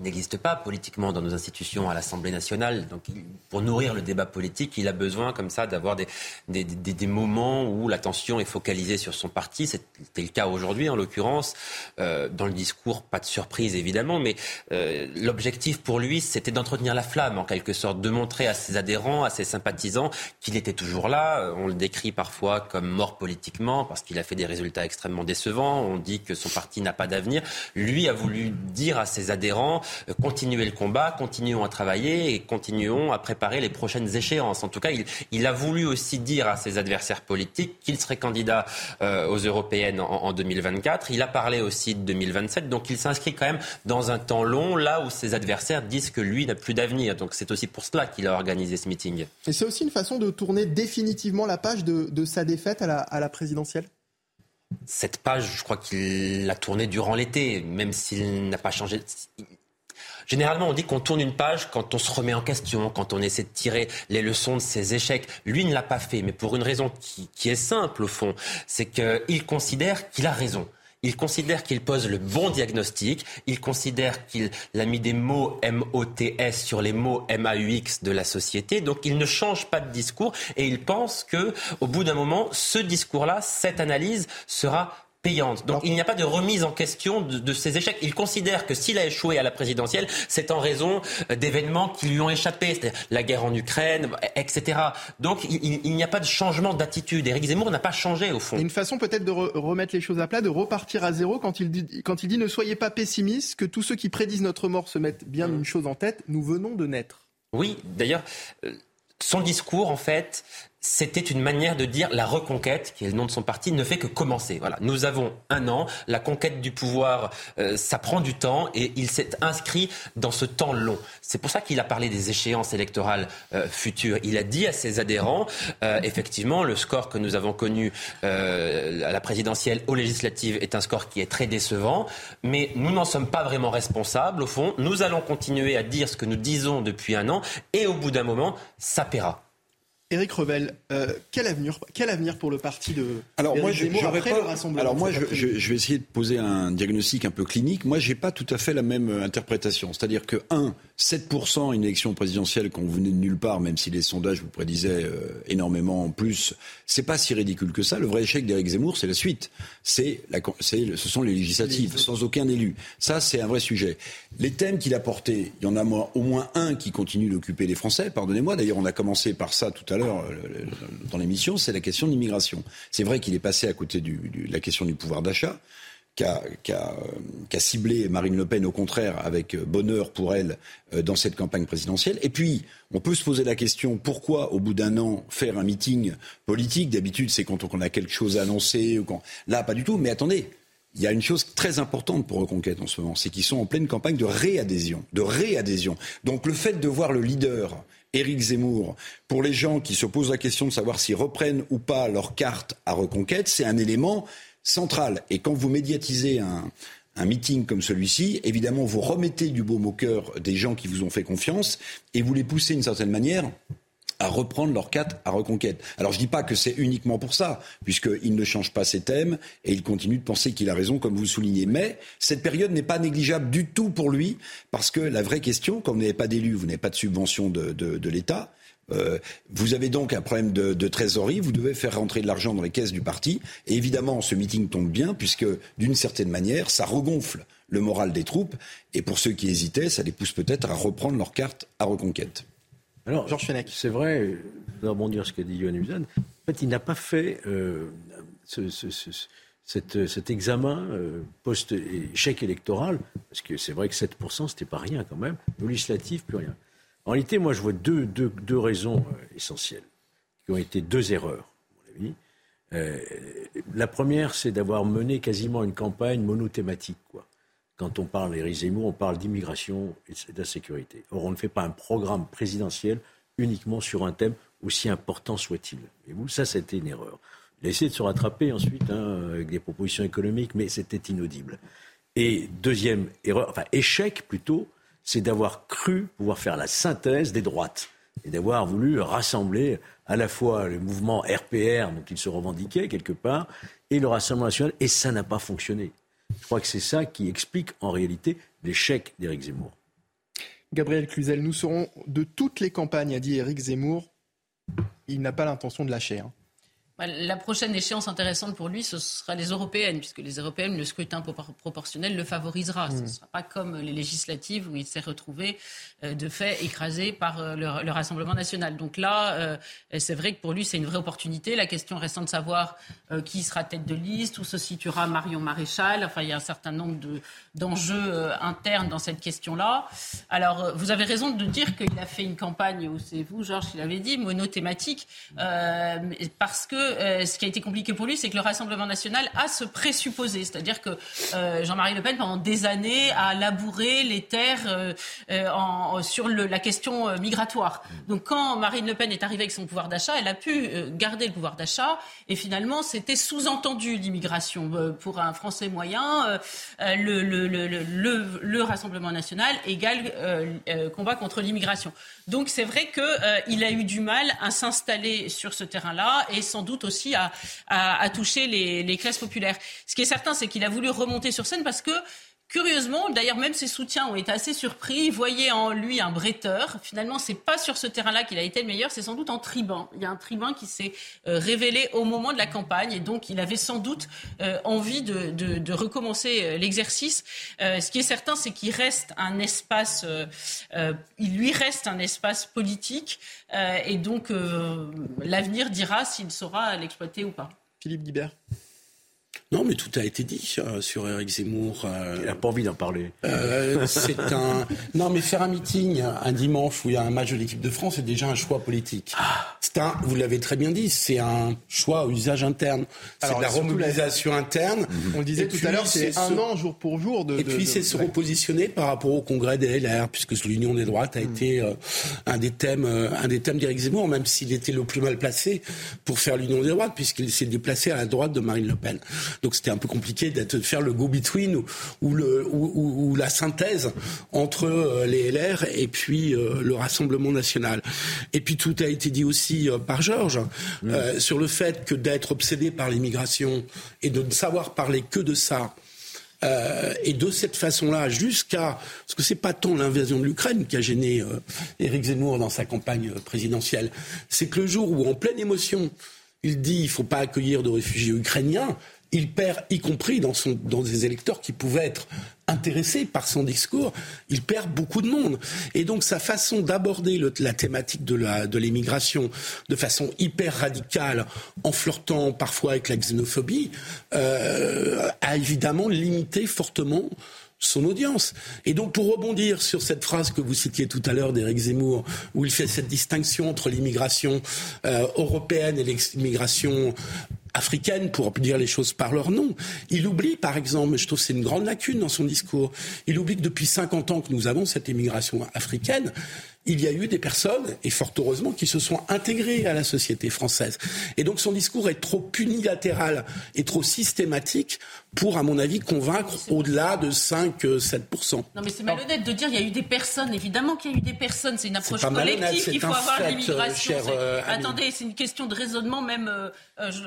n'existe pas politiquement dans nos institutions à l'Assemblée nationale. Donc, pour nourrir le débat politique, il a besoin comme ça d'avoir des, des, des, moments où l'attention est focalisée sur son parti. C'était le cas aujourd'hui, en l'occurrence. Euh, dans le discours, pas de surprise évidemment, mais euh, l'objectif pour lui, c'était d'entretenir la flamme, en quelque sorte, de montrer à ses adhérents, à ses sympathisants qu'il était toujours là. On le décrit parfois comme mort politiquement parce qu'il a fait des résultats extrêmement décevants. On dit que son parti n'a pas d'avenir. Lui a voulu dire à ses adhérents adhérents, euh, continuer le combat, continuons à travailler et continuons à préparer les prochaines échéances. En tout cas, il, a voulu aussi dire à ses adversaires politiques qu'il serait candidat euh, aux européennes en, 2024. Il a parlé aussi de 2027, donc il s'inscrit quand même dans un temps long, là où ses adversaires disent que lui n'a plus d'avenir. Donc c'est aussi pour cela qu'il a organisé ce meeting. Et c'est aussi une façon de tourner définitivement la page de, sa défaite à la présidentielle? Cette page, je crois qu'il l'a tournée durant l'été, même s'il n'a pas changé. Généralement, on dit qu'on tourne une page quand on se remet en question, quand on essaie de tirer les leçons de ses échecs. Lui ne l'a pas fait, mais pour une raison qui, qui est simple au fond, c'est qu'il considère qu'il a raison. Il considère qu'il pose le bon diagnostic. Il considère qu'il a mis des mots M-O-T-S sur les mots M-A-U-X de la société. Donc il ne change pas de discours et il pense que, au bout d'un moment, ce discours-là, cette analyse sera payante. Donc il n'y a pas de remise en question de, de ces échecs. Il considère que s'il a échoué à la présidentielle, c'est en raison euh, d'événements qui lui ont échappé, c'est la guerre en Ukraine, etc. Donc il, n'y a pas de changement d'attitude. Éric Zemmour n'a pas changé au fond. Une façon peut-être de remettre les choses à plat, de repartir à zéro quand il, dit, quand il dit ne soyez pas pessimistes, que tous ceux qui prédisent notre mort se mettent bien mmh. une chose en tête, nous venons de naître. Oui, d'ailleurs, euh, son discours, en fait, c'était une manière de dire la reconquête, qui est le nom de son parti, ne fait que commencer. Voilà, nous avons un an, la conquête du pouvoir, euh, ça prend du temps et il s'est inscrit dans ce temps long. C'est pour ça qu'il a parlé des échéances électorales euh, futures. Il a dit à ses adhérents, euh, effectivement, le score que nous avons connu à la présidentielle, aux législatives, est un score qui est très décevant, mais nous n'en sommes pas vraiment responsables. Au fond, nous allons continuer à dire ce que nous disons depuis un an et au bout d'un moment, ça paiera. Éric Revel, euh, quel, avenir, quel avenir pour le parti de Alors moi, je, après pas, le rassemblement Alors moi, je, je, vais essayer de poser un diagnostic un peu clinique. Moi, j'ai pas tout à fait la même euh, interprétation. C'est-à-dire que, un, 7% une élection présidentielle vous venez de nulle part, même si les sondages vous prédisaient euh, énormément en plus, c'est pas si ridicule que ça. Le vrai échec d'Éric Zemmour, c'est la suite. C'est la, ce sont les législatives, sans aucun élu. Ça, c'est un vrai sujet. Les thèmes qu'il a portés, il y en a au moins un qui continue d'occuper les Français. Pardonnez-moi. D'ailleurs, on a commencé par ça tout à l'heure euh, dans l'émission, c'est la question de l'immigration. C'est vrai qu'il est passé à côté de la question du pouvoir d'achat, qu'a ciblé Marine Le Pen, au contraire, avec bonheur pour elle euh, dans cette campagne présidentielle. Et puis, on peut se poser la question pourquoi, au bout d'un an, faire un meeting politique? D'habitude, c'est quand on a quelque chose à annoncer. Là, pas du tout. Mais attendez, il y a une chose très importante pour Reconquête en ce moment, c'est qu'ils sont en pleine campagne de réadhésion, de réadhésion. Donc le fait de voir le leader Éric Zemmour, pour les gens qui se posent la question de savoir s'ils reprennent ou pas leur carte à Reconquête, c'est un élément central. Et quand vous médiatisez un, un meeting comme celui-ci, évidemment, vous remettez du baume au cœur des gens qui vous ont fait confiance et vous les poussez d'une certaine manière à reprendre leur quête à reconquête. Alors je dis pas que c'est uniquement pour ça, puisqu'il ne change pas ses thèmes et il continue de penser qu'il a raison, comme vous le soulignez. Mais cette période n'est pas négligeable du tout pour lui, parce que la vraie question, quand vous n'avez pas d'élu, vous n'avez pas de subvention de, de, l'État, euh, vous avez donc un problème de, de, trésorerie, vous devez faire rentrer de l'argent dans les caisses du parti. Et évidemment, ce meeting tombe bien, puisque d'une certaine manière, ça regonfle le moral des troupes. Et pour ceux qui hésitaient, ça les pousse peut-être à reprendre leur carte à reconquête. Alors, Georges Fenech. C'est vrai, je vais rebondir sur ce qu'a dit Yohann Usan. En fait, il n'a pas fait euh, ce, cet examen post-échec électoral, parce que c'est vrai que 7%, c'était pas rien quand même, législatif, plus rien. En réalité, moi, je vois deux, deux, raisons essentielles, qui ont été deux erreurs, à mon avis. la première, c'est d'avoir mené quasiment une campagne monothématique. Quoi. Quand on parle d'Éric Zemmour, on parle d'immigration et d'insécurité. Or, on ne fait pas un programme présidentiel uniquement sur un thème aussi important soit-il. Et vous, ça, c'était une erreur. Il a essayé de se rattraper ensuite hein, avec des propositions économiques, mais c'était inaudible. Et deuxième erreur, enfin échec plutôt, c'est d'avoir cru pouvoir faire la synthèse des droites et d'avoir voulu rassembler à la fois le mouvement RPR dont il se revendiquait quelque part et le Rassemblement national, et ça n'a pas fonctionné. Je crois que c'est ça qui explique en réalité l'échec d'Éric Zemmour. Gabriel Cluzel, nous serons de toutes les campagnes, a dit Éric Zemmour. Il n'a pas l'intention de lâcher. Hein. Bah, la prochaine échéance intéressante pour lui, ce sera les européennes, puisque les européennes, le scrutin proportionnel le favorisera. Ce ne hmm. sera pas comme les législatives où il s'est retrouvé euh, de fait écrasé par euh, le, Rassemblement national. Donc là, euh, c'est vrai que pour lui, c'est une vraie opportunité. La question restant de savoir qui sera tête de liste, où se situera Marion Maréchal. Enfin, il y a un certain nombre d'enjeux internes dans cette question-là. Alors, vous avez raison de dire qu'il a fait une campagne, où c'est vous, Georges, qui l'avez dit, monothématique, parce que euh, ce qui a été compliqué pour lui, c'est que le Rassemblement national a ce présupposé. C'est-à-dire que euh, Jean-Marie Le Pen, pendant des années, a labouré les terres euh, sur la question migratoire. Donc quand Marine Le Pen est arrivée avec son pouvoir d'achat, elle a pu garder le pouvoir d'achat. Et finalement, c'était sous-entendu l'immigration. pour un Français moyen, le, le, Rassemblement national égale combat contre l'immigration. Donc c'est vrai qu'il a eu du mal à s'installer sur ce terrain-là et sans doute aussi à, toucher les, les classes populaires. Ce qui est certain, c'est qu'il a voulu remonter sur scène parce que Curieusement, d'ailleurs, même ses soutiens ont été assez surpris. Ils voyaient en lui un bretteur. Finalement, c'est pas sur ce terrain-là qu'il a été le meilleur, c'est sans doute en tribun. Il y a un tribun qui s'est euh, révélé au moment de la campagne et donc il avait sans doute euh, envie de, recommencer euh, l'exercice. ce qui est certain, c'est qu'il reste un espace, il lui reste un espace politique et donc l'avenir dira s'il saura l'exploiter ou pas. Philippe Guibert. Non, mais tout a été dit euh, sur Eric Zemmour. Euh, il n'a pas envie d'en parler. Euh, c'est un. Non, mais faire un meeting un dimanche où il y a un match de l'équipe de France, c'est déjà un choix politique. Ah. C'est un. Vous l'avez très bien dit, c'est un choix au usage interne. C'est de la remobilisation interne. On le disait tout à l'heure, c'est un an jour pour jour de. Et puis c'est se repositionner par rapport au congrès des LR, puisque l'union des droites a mm. été un des thèmes, un des thèmes d'Éric Zemmour, même s'il était le plus mal placé pour faire l'union des droites, puisqu'il s'est déplacé à la droite de Marine Le Pen. Donc c'était un peu compliqué de faire le go-between ou, le, ou, la synthèse entre euh, les LR et puis euh, le Rassemblement national. Et puis tout a été dit aussi euh, par Georges sur le fait que d'être obsédé par l'immigration et de ne savoir parler que de ça. et de cette façon-là, jusqu'à parce que c'est pas tant l'invasion de l'Ukraine qui a gêné Éric Zemmour dans sa campagne présidentielle, c'est que le jour où, en pleine émotion, il dit il faut pas accueillir de réfugiés ukrainiens, il perd, y compris dans, son, dans des électeurs qui pouvaient être intéressés par son discours, il perd beaucoup de monde. Et donc sa façon d'aborder la thématique de l'immigration de, façon hyper radicale, en flirtant parfois avec la xénophobie, euh, a évidemment limité fortement son audience. Et donc, pour rebondir sur cette phrase que vous citiez tout à l'heure d'Éric Zemmour, où il fait cette distinction entre l'immigration euh, européenne et l'immigration africaine, pour dire les choses par leur nom. Il oublie, par exemple, je trouve c'est une grande lacune dans son discours, il oublie que depuis 50 ans que nous avons cette immigration africaine, il y a eu des personnes, et fort heureusement, qui se sont intégrées à la société française. Et donc son discours est trop unilatéral et trop systématique pour, à mon avis, convaincre au-delà de 5-7%. Euh, non, mais c'est malhonnête de dire qu'il y a eu des personnes. Évidemment qu'il y a eu des personnes. C'est une approche collective qu'il faut avoir de l'immigration. Euh, euh, attendez, c'est une question de raisonnement même.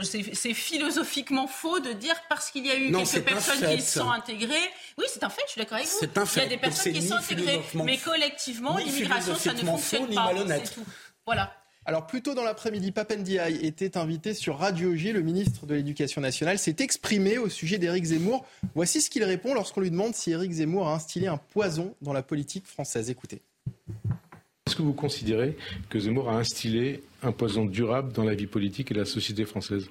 c'est philosophiquement faux de dire parce qu'il y a eu quelques personnes qui sont intégrées. Oui, c'est un fait, je suis d'accord avec vous. Un fait. Il y a des personnes qui sont intégrées. Mais collectivement, l'immigration, ça ne fonctionne pas. C'est tout. Voilà. Alors, plus tôt dans l'après-midi, Papendiaï était invité sur Radio J. Le ministre de l'Éducation nationale s'est exprimé au sujet d'Éric Zemmour. Voici ce qu'il répond lorsqu'on lui demande si Éric Zemmour a instillé un poison dans la politique française. Écoutez. Est-ce que vous considérez que Zemmour a instillé un poison durable dans la vie politique et la société française?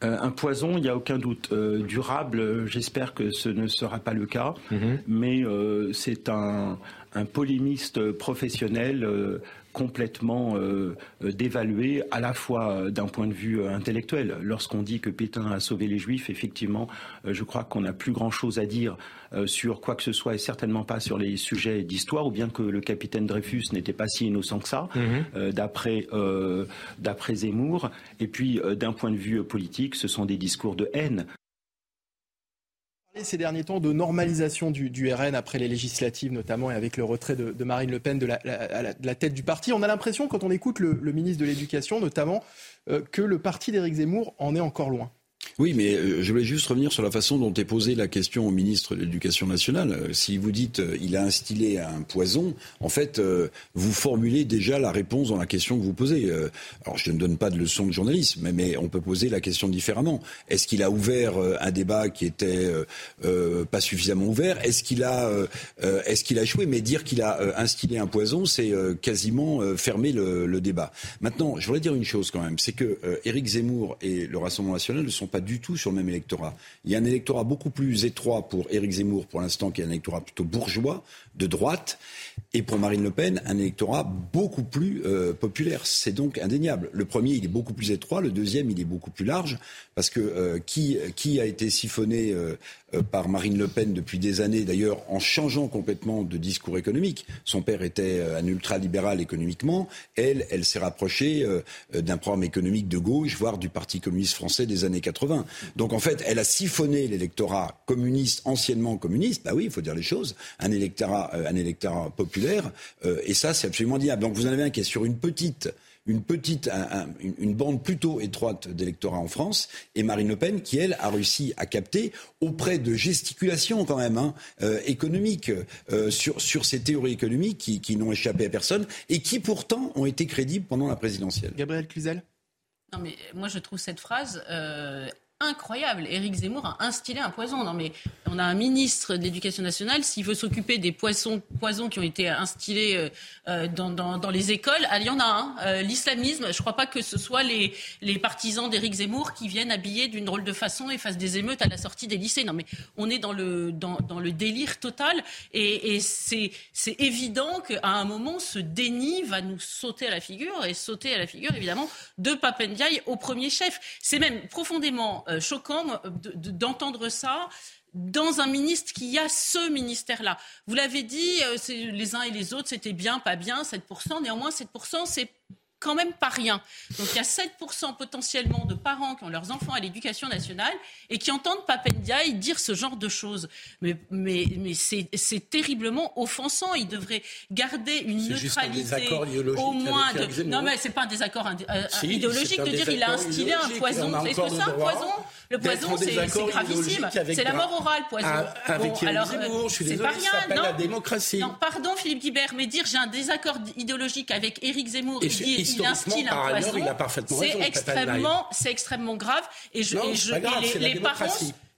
Un poison, il n'y a aucun doute. durable, j'espère que ce ne sera pas le cas, mhm. mais c'est un, un, polémiste professionnel complètement euh, euh, dévalué à la fois euh, d'un point de vue intellectuel. Lorsqu'on dit que Pétain a sauvé les Juifs, effectivement, je crois qu'on n'a plus grand-chose à dire sur quoi que ce soit et certainement pas sur les sujets d'histoire, ou bien que le capitaine Dreyfus n'était pas si innocent que ça, mhm. d'après d'après Zemmour. Et puis, d'un point de vue politique, ce sont des discours de haine ces derniers temps de normalisation du, RN après les législatives notamment et avec le retrait de, Marine Le Pen de la, tête du parti. On a l'impression quand on écoute le, ministre de l'Éducation notamment euh, que le parti d'Éric Zemmour en est encore loin. Oui, mais euh, je voulais juste revenir sur la façon dont est posée la question au ministre de l'Éducation nationale. Euh, si vous dites euh, il a instillé un poison, en fait, vous formulez déjà la réponse dans la question que vous posez. alors, je ne donne pas de leçon de journalisme, mais, on peut poser la question différemment. Est-ce qu'il a ouvert un débat qui était pas suffisamment ouvert? Est-ce qu'il a, est-ce qu'il a échoué? Mais dire qu'il a instillé un poison, c'est quasiment fermer le, le, débat. Maintenant, je voudrais dire une chose quand même, c'est que Éric Zemmour et le Rassemblement national ne sont pas du tout sur le même électorat. Il y a un électorat beaucoup plus étroit pour Éric Zemmour pour l'instant, qui est un électorat plutôt bourgeois, de droite, et pour Marine Le Pen, un électorat beaucoup plus euh, populaire. C'est donc indéniable. Le premier, il est beaucoup plus étroit, le deuxième, il est beaucoup plus large, parce que euh, qui, qui a été siphonné euh, par Marine Le Pen depuis des années, d'ailleurs en changeant complètement de discours économique. Son père était un ultralibéral économiquement, elle, elle s'est rapprochée d'un programme économique de gauche, voire du Parti communiste français des années 80. Donc en fait, elle a siphonné l'électorat communiste, anciennement communiste, bah oui, il faut dire les choses, un électorat, un électorat populaire. Euh, et ça, c'est absolument diable. Donc vous en avez un qui est sur une petite une petite, une bande plutôt étroite d'électorat en France, et Marine Le Pen qui, elle, a réussi à capter auprès de gesticulations quand même hein, euh, économiques euh, sur, sur ces théories économiques qui, qui n'ont échappé à personne et qui pourtant ont été crédibles pendant la présidentielle. Gabriel Cluzel? Non mais moi je trouve cette phrase incroyable. Éric Zemmour a instillé un poison. Non, mais on a un ministre de l'Éducation nationale, s'il veut s'occuper des poissons, poisons qui ont été instillés euh, euh, dans, dans, les écoles, ah, il y en a un. Euh, l'islamisme, je ne crois pas que ce soit les, les partisans d'Éric Zemmour qui viennent habillés d'une drôle de façon et fassent des émeutes à la sortie des lycées. Non, mais on est dans le, dans, dans le délire total. Et, et c'est évident qu'à un moment, ce déni va nous sauter à la figure et sauter à la figure, évidemment, de Papendiaï au premier chef. C'est même profondément choquant d'entendre ça dans un ministre qui a ce ministère-là. Vous l'avez dit, euh, les uns et les autres, c'était bien, pas bien, 7%. Néanmoins, 7%, c'est quand même pas rien. Donc il y a 7% potentiellement de parents qui ont leurs enfants à l'éducation nationale et qui entendent Papendiaï dire ce genre de choses. Mais, mais, mais c'est terriblement offensant. Il devrait garder une neutralité au moins. De... Non mais c'est pas un désaccord euh, idéologique de dire il a instillé un poison. Est-ce que c'est un poison? Le poison c'est gravissime. C'est la mort orale, poison. Bon, alors, euh, c'est pas rien. Non, la démocratie. non, pardon Philippe Guibert, mais dire j'ai un désaccord idéologique avec Éric Zemmour et, et il poison, c'est extrêmement, c'est extrêmement grave. Et, je, et, je, et les, les parents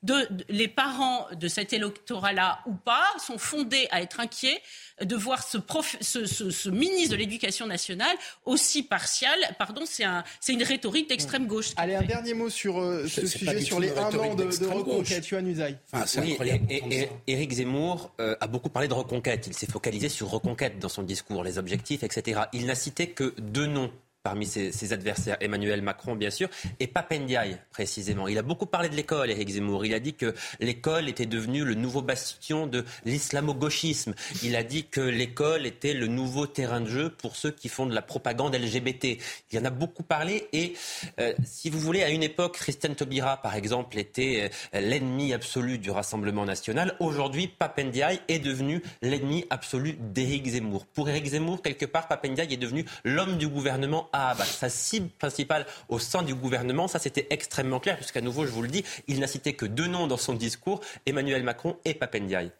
de, les parents de cet électorat-là ou pas sont fondés à être inquiets de voir ce, prof, ce, ce, ce ministre de l'Éducation nationale aussi partial. Pardon, c'est un, une rhétorique d'extrême gauche. Allez, un dernier mot sur euh, ce sujet, sur les un an de, de reconquête. Yuan Usaï. Enfin, oui, et, Éric Zemmour euh, a beaucoup parlé de reconquête. Il s'est focalisé sur reconquête dans son discours, les objectifs, etc. Il n'a cité que deux noms parmi ses, adversaires, Emmanuel Macron bien sûr, et Papendiaï précisément. Il a beaucoup parlé de l'école, Éric Zemmour. Il a dit que l'école était devenue le nouveau bastion de l'islamo-gauchisme. Il a dit que l'école était le nouveau terrain de jeu pour ceux qui font de la propagande LGBT. Il en a beaucoup parlé et euh, si vous voulez, à une époque, Christiane Taubira, par exemple, était euh, l'ennemi absolu du Rassemblement national. Aujourd'hui, Papendiaï est devenu l'ennemi absolu d'Éric Zemmour. Pour Éric Zemmour, quelque part, Papendiaï est devenu l'homme du gouvernement à Sa cible principale au sein du gouvernement, ça c'était extrêmement clair, puisqu'à nouveau, je vous le dis, il n'a cité que deux noms dans son discours, Emmanuel Macron et Papendiaï.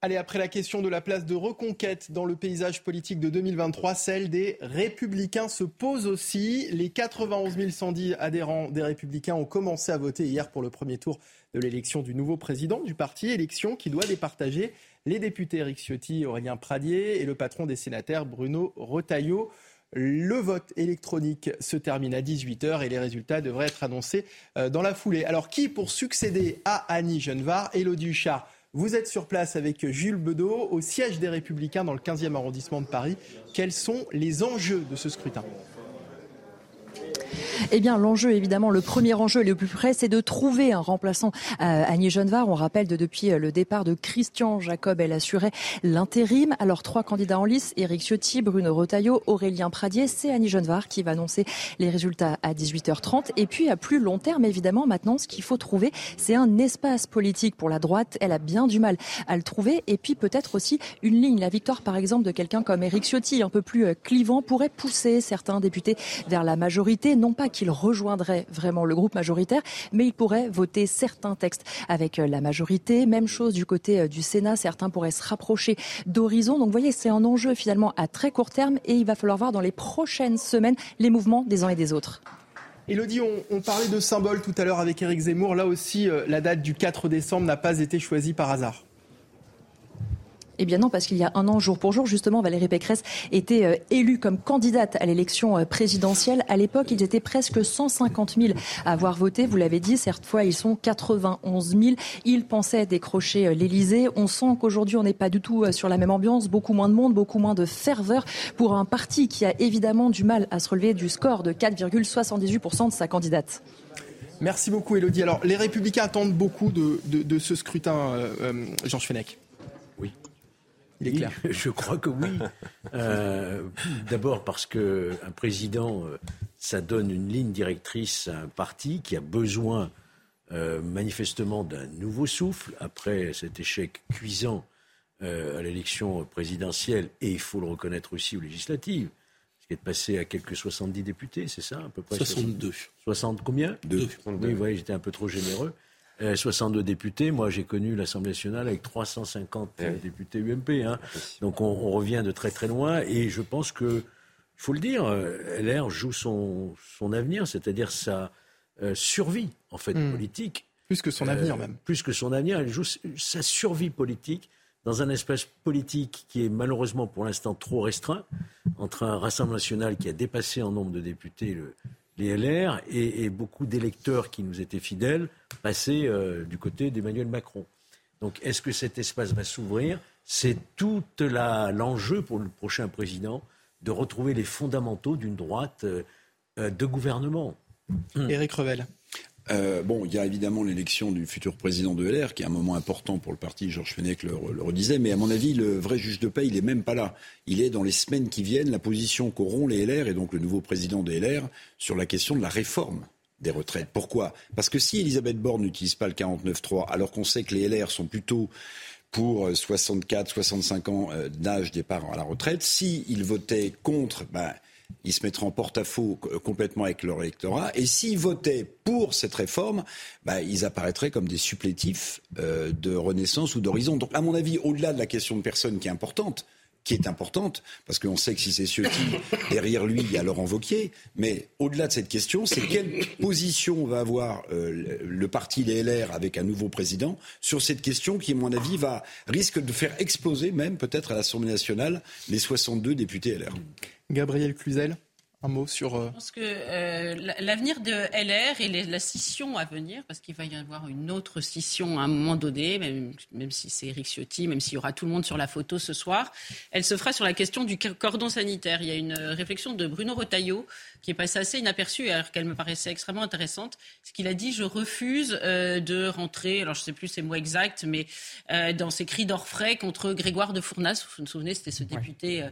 Allez, après la question de la place de reconquête dans le paysage politique de 2023, celle des Républicains se pose aussi. Les 91 110 adhérents des Républicains ont commencé à voter hier pour le premier tour de l'élection du nouveau président du parti, élection qui doit départager les députés Eric Ciotti, Aurélien Pradier et le patron des sénateurs Bruno Retailleau. Le vote électronique se termine à 18h et les résultats devraient être annoncés euh, dans la foulée. Alors qui pour succéder à Annie Genevard? Elodie Huchard vous êtes sur place avec Jules Bedeau au siège des Républicains dans le 15e arrondissement de Paris. Quels sont les enjeux de ce scrutin? Eh bien, l'enjeu, évidemment, le premier enjeu le plus près, c'est de trouver un remplaçant à Agnès Genevard. On rappelle de depuis le départ de Christian Jacob, elle assurait l'intérim. Alors, trois candidats en lice, Éric Ciotti, Bruno Retailleau, Aurélien Pradier. C'est Annie Genevard qui va annoncer les résultats à 18h30. Et puis, à plus long terme, évidemment, maintenant, ce qu'il faut trouver, c'est un espace politique pour la droite. Elle a bien du mal à le trouver. Et puis, peut-être aussi une ligne. La victoire, par exemple, de quelqu'un comme Éric Ciotti, un peu plus euh, clivant, pourrait pousser certains députés vers la majorité. Non pas qu'il rejoindrait vraiment le groupe majoritaire, mais il pourrait voter certains textes avec euh, la majorité. Même chose du côté euh, du Sénat, certains pourraient se rapprocher d'Horizon. Donc vous voyez, c'est un enjeu finalement à très court terme et il va falloir voir dans les prochaines semaines les mouvements des uns et des autres. Elodie, on, on parlait de symbole tout à l'heure avec Éric Zemmour. Là aussi, euh, la date du 4 décembre n'a pas été choisie par hasard. Eh bien non, parce qu'il y a un an, jour pour jour, justement, Valérie Pécresse était euh, élue comme candidate à l'élection euh, présidentielle. À l'époque, ils étaient presque 150 000 à avoir voté. Vous l'avez dit, cette fois, ils sont 91 000. Ils pensaient décrocher euh, l'Élysée. On sent qu'aujourd'hui, on n'est pas du tout sur la même ambiance. Beaucoup moins de monde, beaucoup moins de ferveur pour un parti qui a évidemment du mal à se relever du score de 4,78% de sa candidate. Merci beaucoup, Elodie. Alors, les Républicains attendent beaucoup de, ce scrutin, Georges Fenech. Il est clair. Je crois que oui. Euh, d'abord parce qu'un président, euh, ça donne une ligne directrice à un parti qui a besoin euh, manifestement d'un nouveau souffle après cet échec cuisant à l'élection présidentielle et il faut le reconnaître aussi aux législatives. Ce qui est passé à quelques 70 députés, c'est ça à peu près? 62. 60 combien? Deux. Oui, oui j'étais un peu trop généreux. 62 euh, députés. Moi, j'ai connu l'Assemblée nationale avec 350 eh députés UMP. Hein. Donc, on, revient de très très loin. Et je pense que, il faut le dire, euh, LR joue son, son avenir, c'est-à-dire sa euh, survie, en fait, hmm. politique. Plus que son avenir, même. Plus que son avenir. Elle joue sa survie politique dans un espace politique qui est malheureusement pour l'instant trop restreint, entre un Rassemblement national qui a dépassé en nombre de députés le, les LR et, beaucoup d'électeurs qui nous étaient fidèles passaient euh, du côté d'Emmanuel Macron. Donc est-ce que cet espace va s'ouvrir? C'est tout l'enjeu pour le prochain président de retrouver les fondamentaux d'une droite euh, euh, de gouvernement. Éric Revel. Euh, bon, il y a évidemment l'élection du futur président de LR, qui est un moment important pour le parti, Georges Fenech le, redisait, mais à mon avis, le vrai juge de paix, il n'est même pas là. Il est dans les semaines qui viennent, la position qu'auront les LR, et donc le nouveau président des LR, sur la question de la réforme des retraites. Pourquoi? Parce que si Elisabeth Borne n'utilise pas le 49.3, alors qu'on sait que les LR sont plutôt pour 64, 65 ans euh, d'âge départ à la retraite, s'ils votaient contre, ben, ils se mettraient en porte-à-faux complètement avec leur électorat. Et s'ils votaient pour cette réforme, bah, ils apparaîtraient comme des supplétifs euh, de Renaissance ou d'Horizon. Donc, à mon avis, au-delà de la question de personne qui est importante, qui est importante, parce qu'on sait que si c'est Ciotti, derrière lui, il y a Laurent Vauquier. Mais au-delà de cette question, c'est quelle position va avoir euh, le parti Les LR avec un nouveau président sur cette question qui, à mon avis, va, risque de faire exploser même peut-être à l'Assemblée nationale les 62 députés LR. Gabriel Cluzel un mot sur. Euh, Je pense que euh, l'avenir de LR et la scission à venir, parce qu'il va y avoir une autre scission à un moment donné, même, même si c'est Eric Ciotti, même s'il y aura tout le monde sur la photo ce soir, elle se fera sur la question du cordon sanitaire. Il y a une réflexion de Bruno Retailleau qui est passée assez inaperçue, alors qu'elle me paraissait extrêmement intéressante. Ce qu'il a dit, je refuse euh, de rentrer, alors je ne sais plus ses mots exacts, mais dans ses cris d'orfraie contre Grégoire de Fournas. Vous vous souvenez, c'était ce député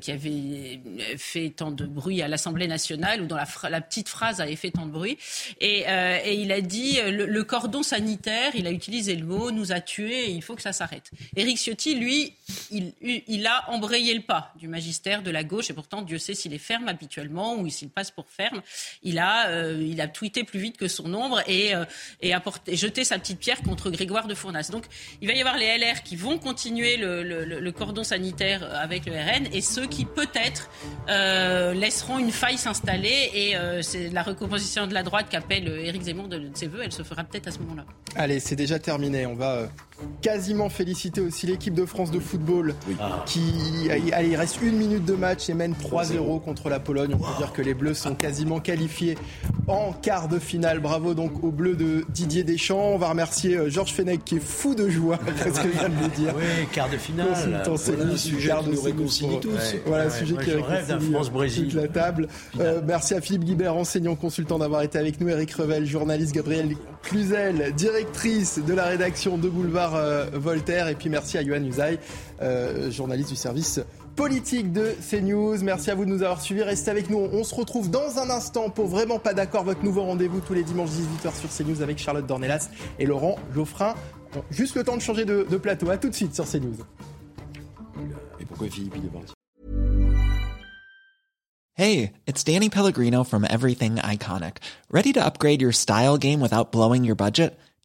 qui avait fait tant de bruit à l'Assemblée nationale, où dans la, petite phrase avait fait tant de bruit. Et, euh, il a dit le, cordon sanitaire, il a utilisé le mot, nous a tués, et il faut que ça s'arrête. Éric Ciotti, lui, il, a embrayé le pas du magistère de la gauche, et pourtant, Dieu sait s'il est ferme habituellement ou s'il passe pour ferme. Il a, euh, il a tweeté plus vite que son ombre et, euh, et, apporté, jeté sa petite pierre contre Grégoire de Fournas. Donc, il va y avoir les LR qui vont continuer le, le cordon sanitaire avec le RN et ceux qui, peut-être, laisseront une faille s'installer et euh, c'est la recomposition de la droite qu'appelle euh, Éric Zemmour de, ses voeux, elle se fera peut-être à ce moment-là. Allez, c'est déjà terminé. On va euh, quasiment féliciter aussi l'équipe de France de football qui allez, il reste une minute de match et mène 3-0 contre la Pologne. On peut dire que les Bleus sont quasiment qualifiés en quart de finale. Bravo donc aux Bleus de Didier Deschamps. On va remercier euh, Georges Fenech qui est fou de joie après ce que je viens de dire. Oui, quart de finale. Voilà un sujet qui nous réconcilie tous. Voilà un sujet qui réconcilie toute la table. Euh, merci à Philippe Guibert, enseignant consultant d'avoir été avec nous. Eric Revel, journaliste Gabriel Cluzel, directrice de la rédaction de Boulevard euh, Voltaire. Et puis merci à Yohann Usaï, euh, journaliste du service politique de CNews. Merci à vous de nous avoir suivis. Restez avec nous. On se retrouve dans un instant pour Vraiment pas d'accord, votre nouveau rendez-vous tous les dimanches 18h sur CNews avec Charlotte Dornelas et Laurent Geoffrin. juste le temps de changer de, plateau. À tout de suite sur CNews. Hey, it's Danny Pellegrino from Everything Iconic. Ready to upgrade your style game without blowing your budget?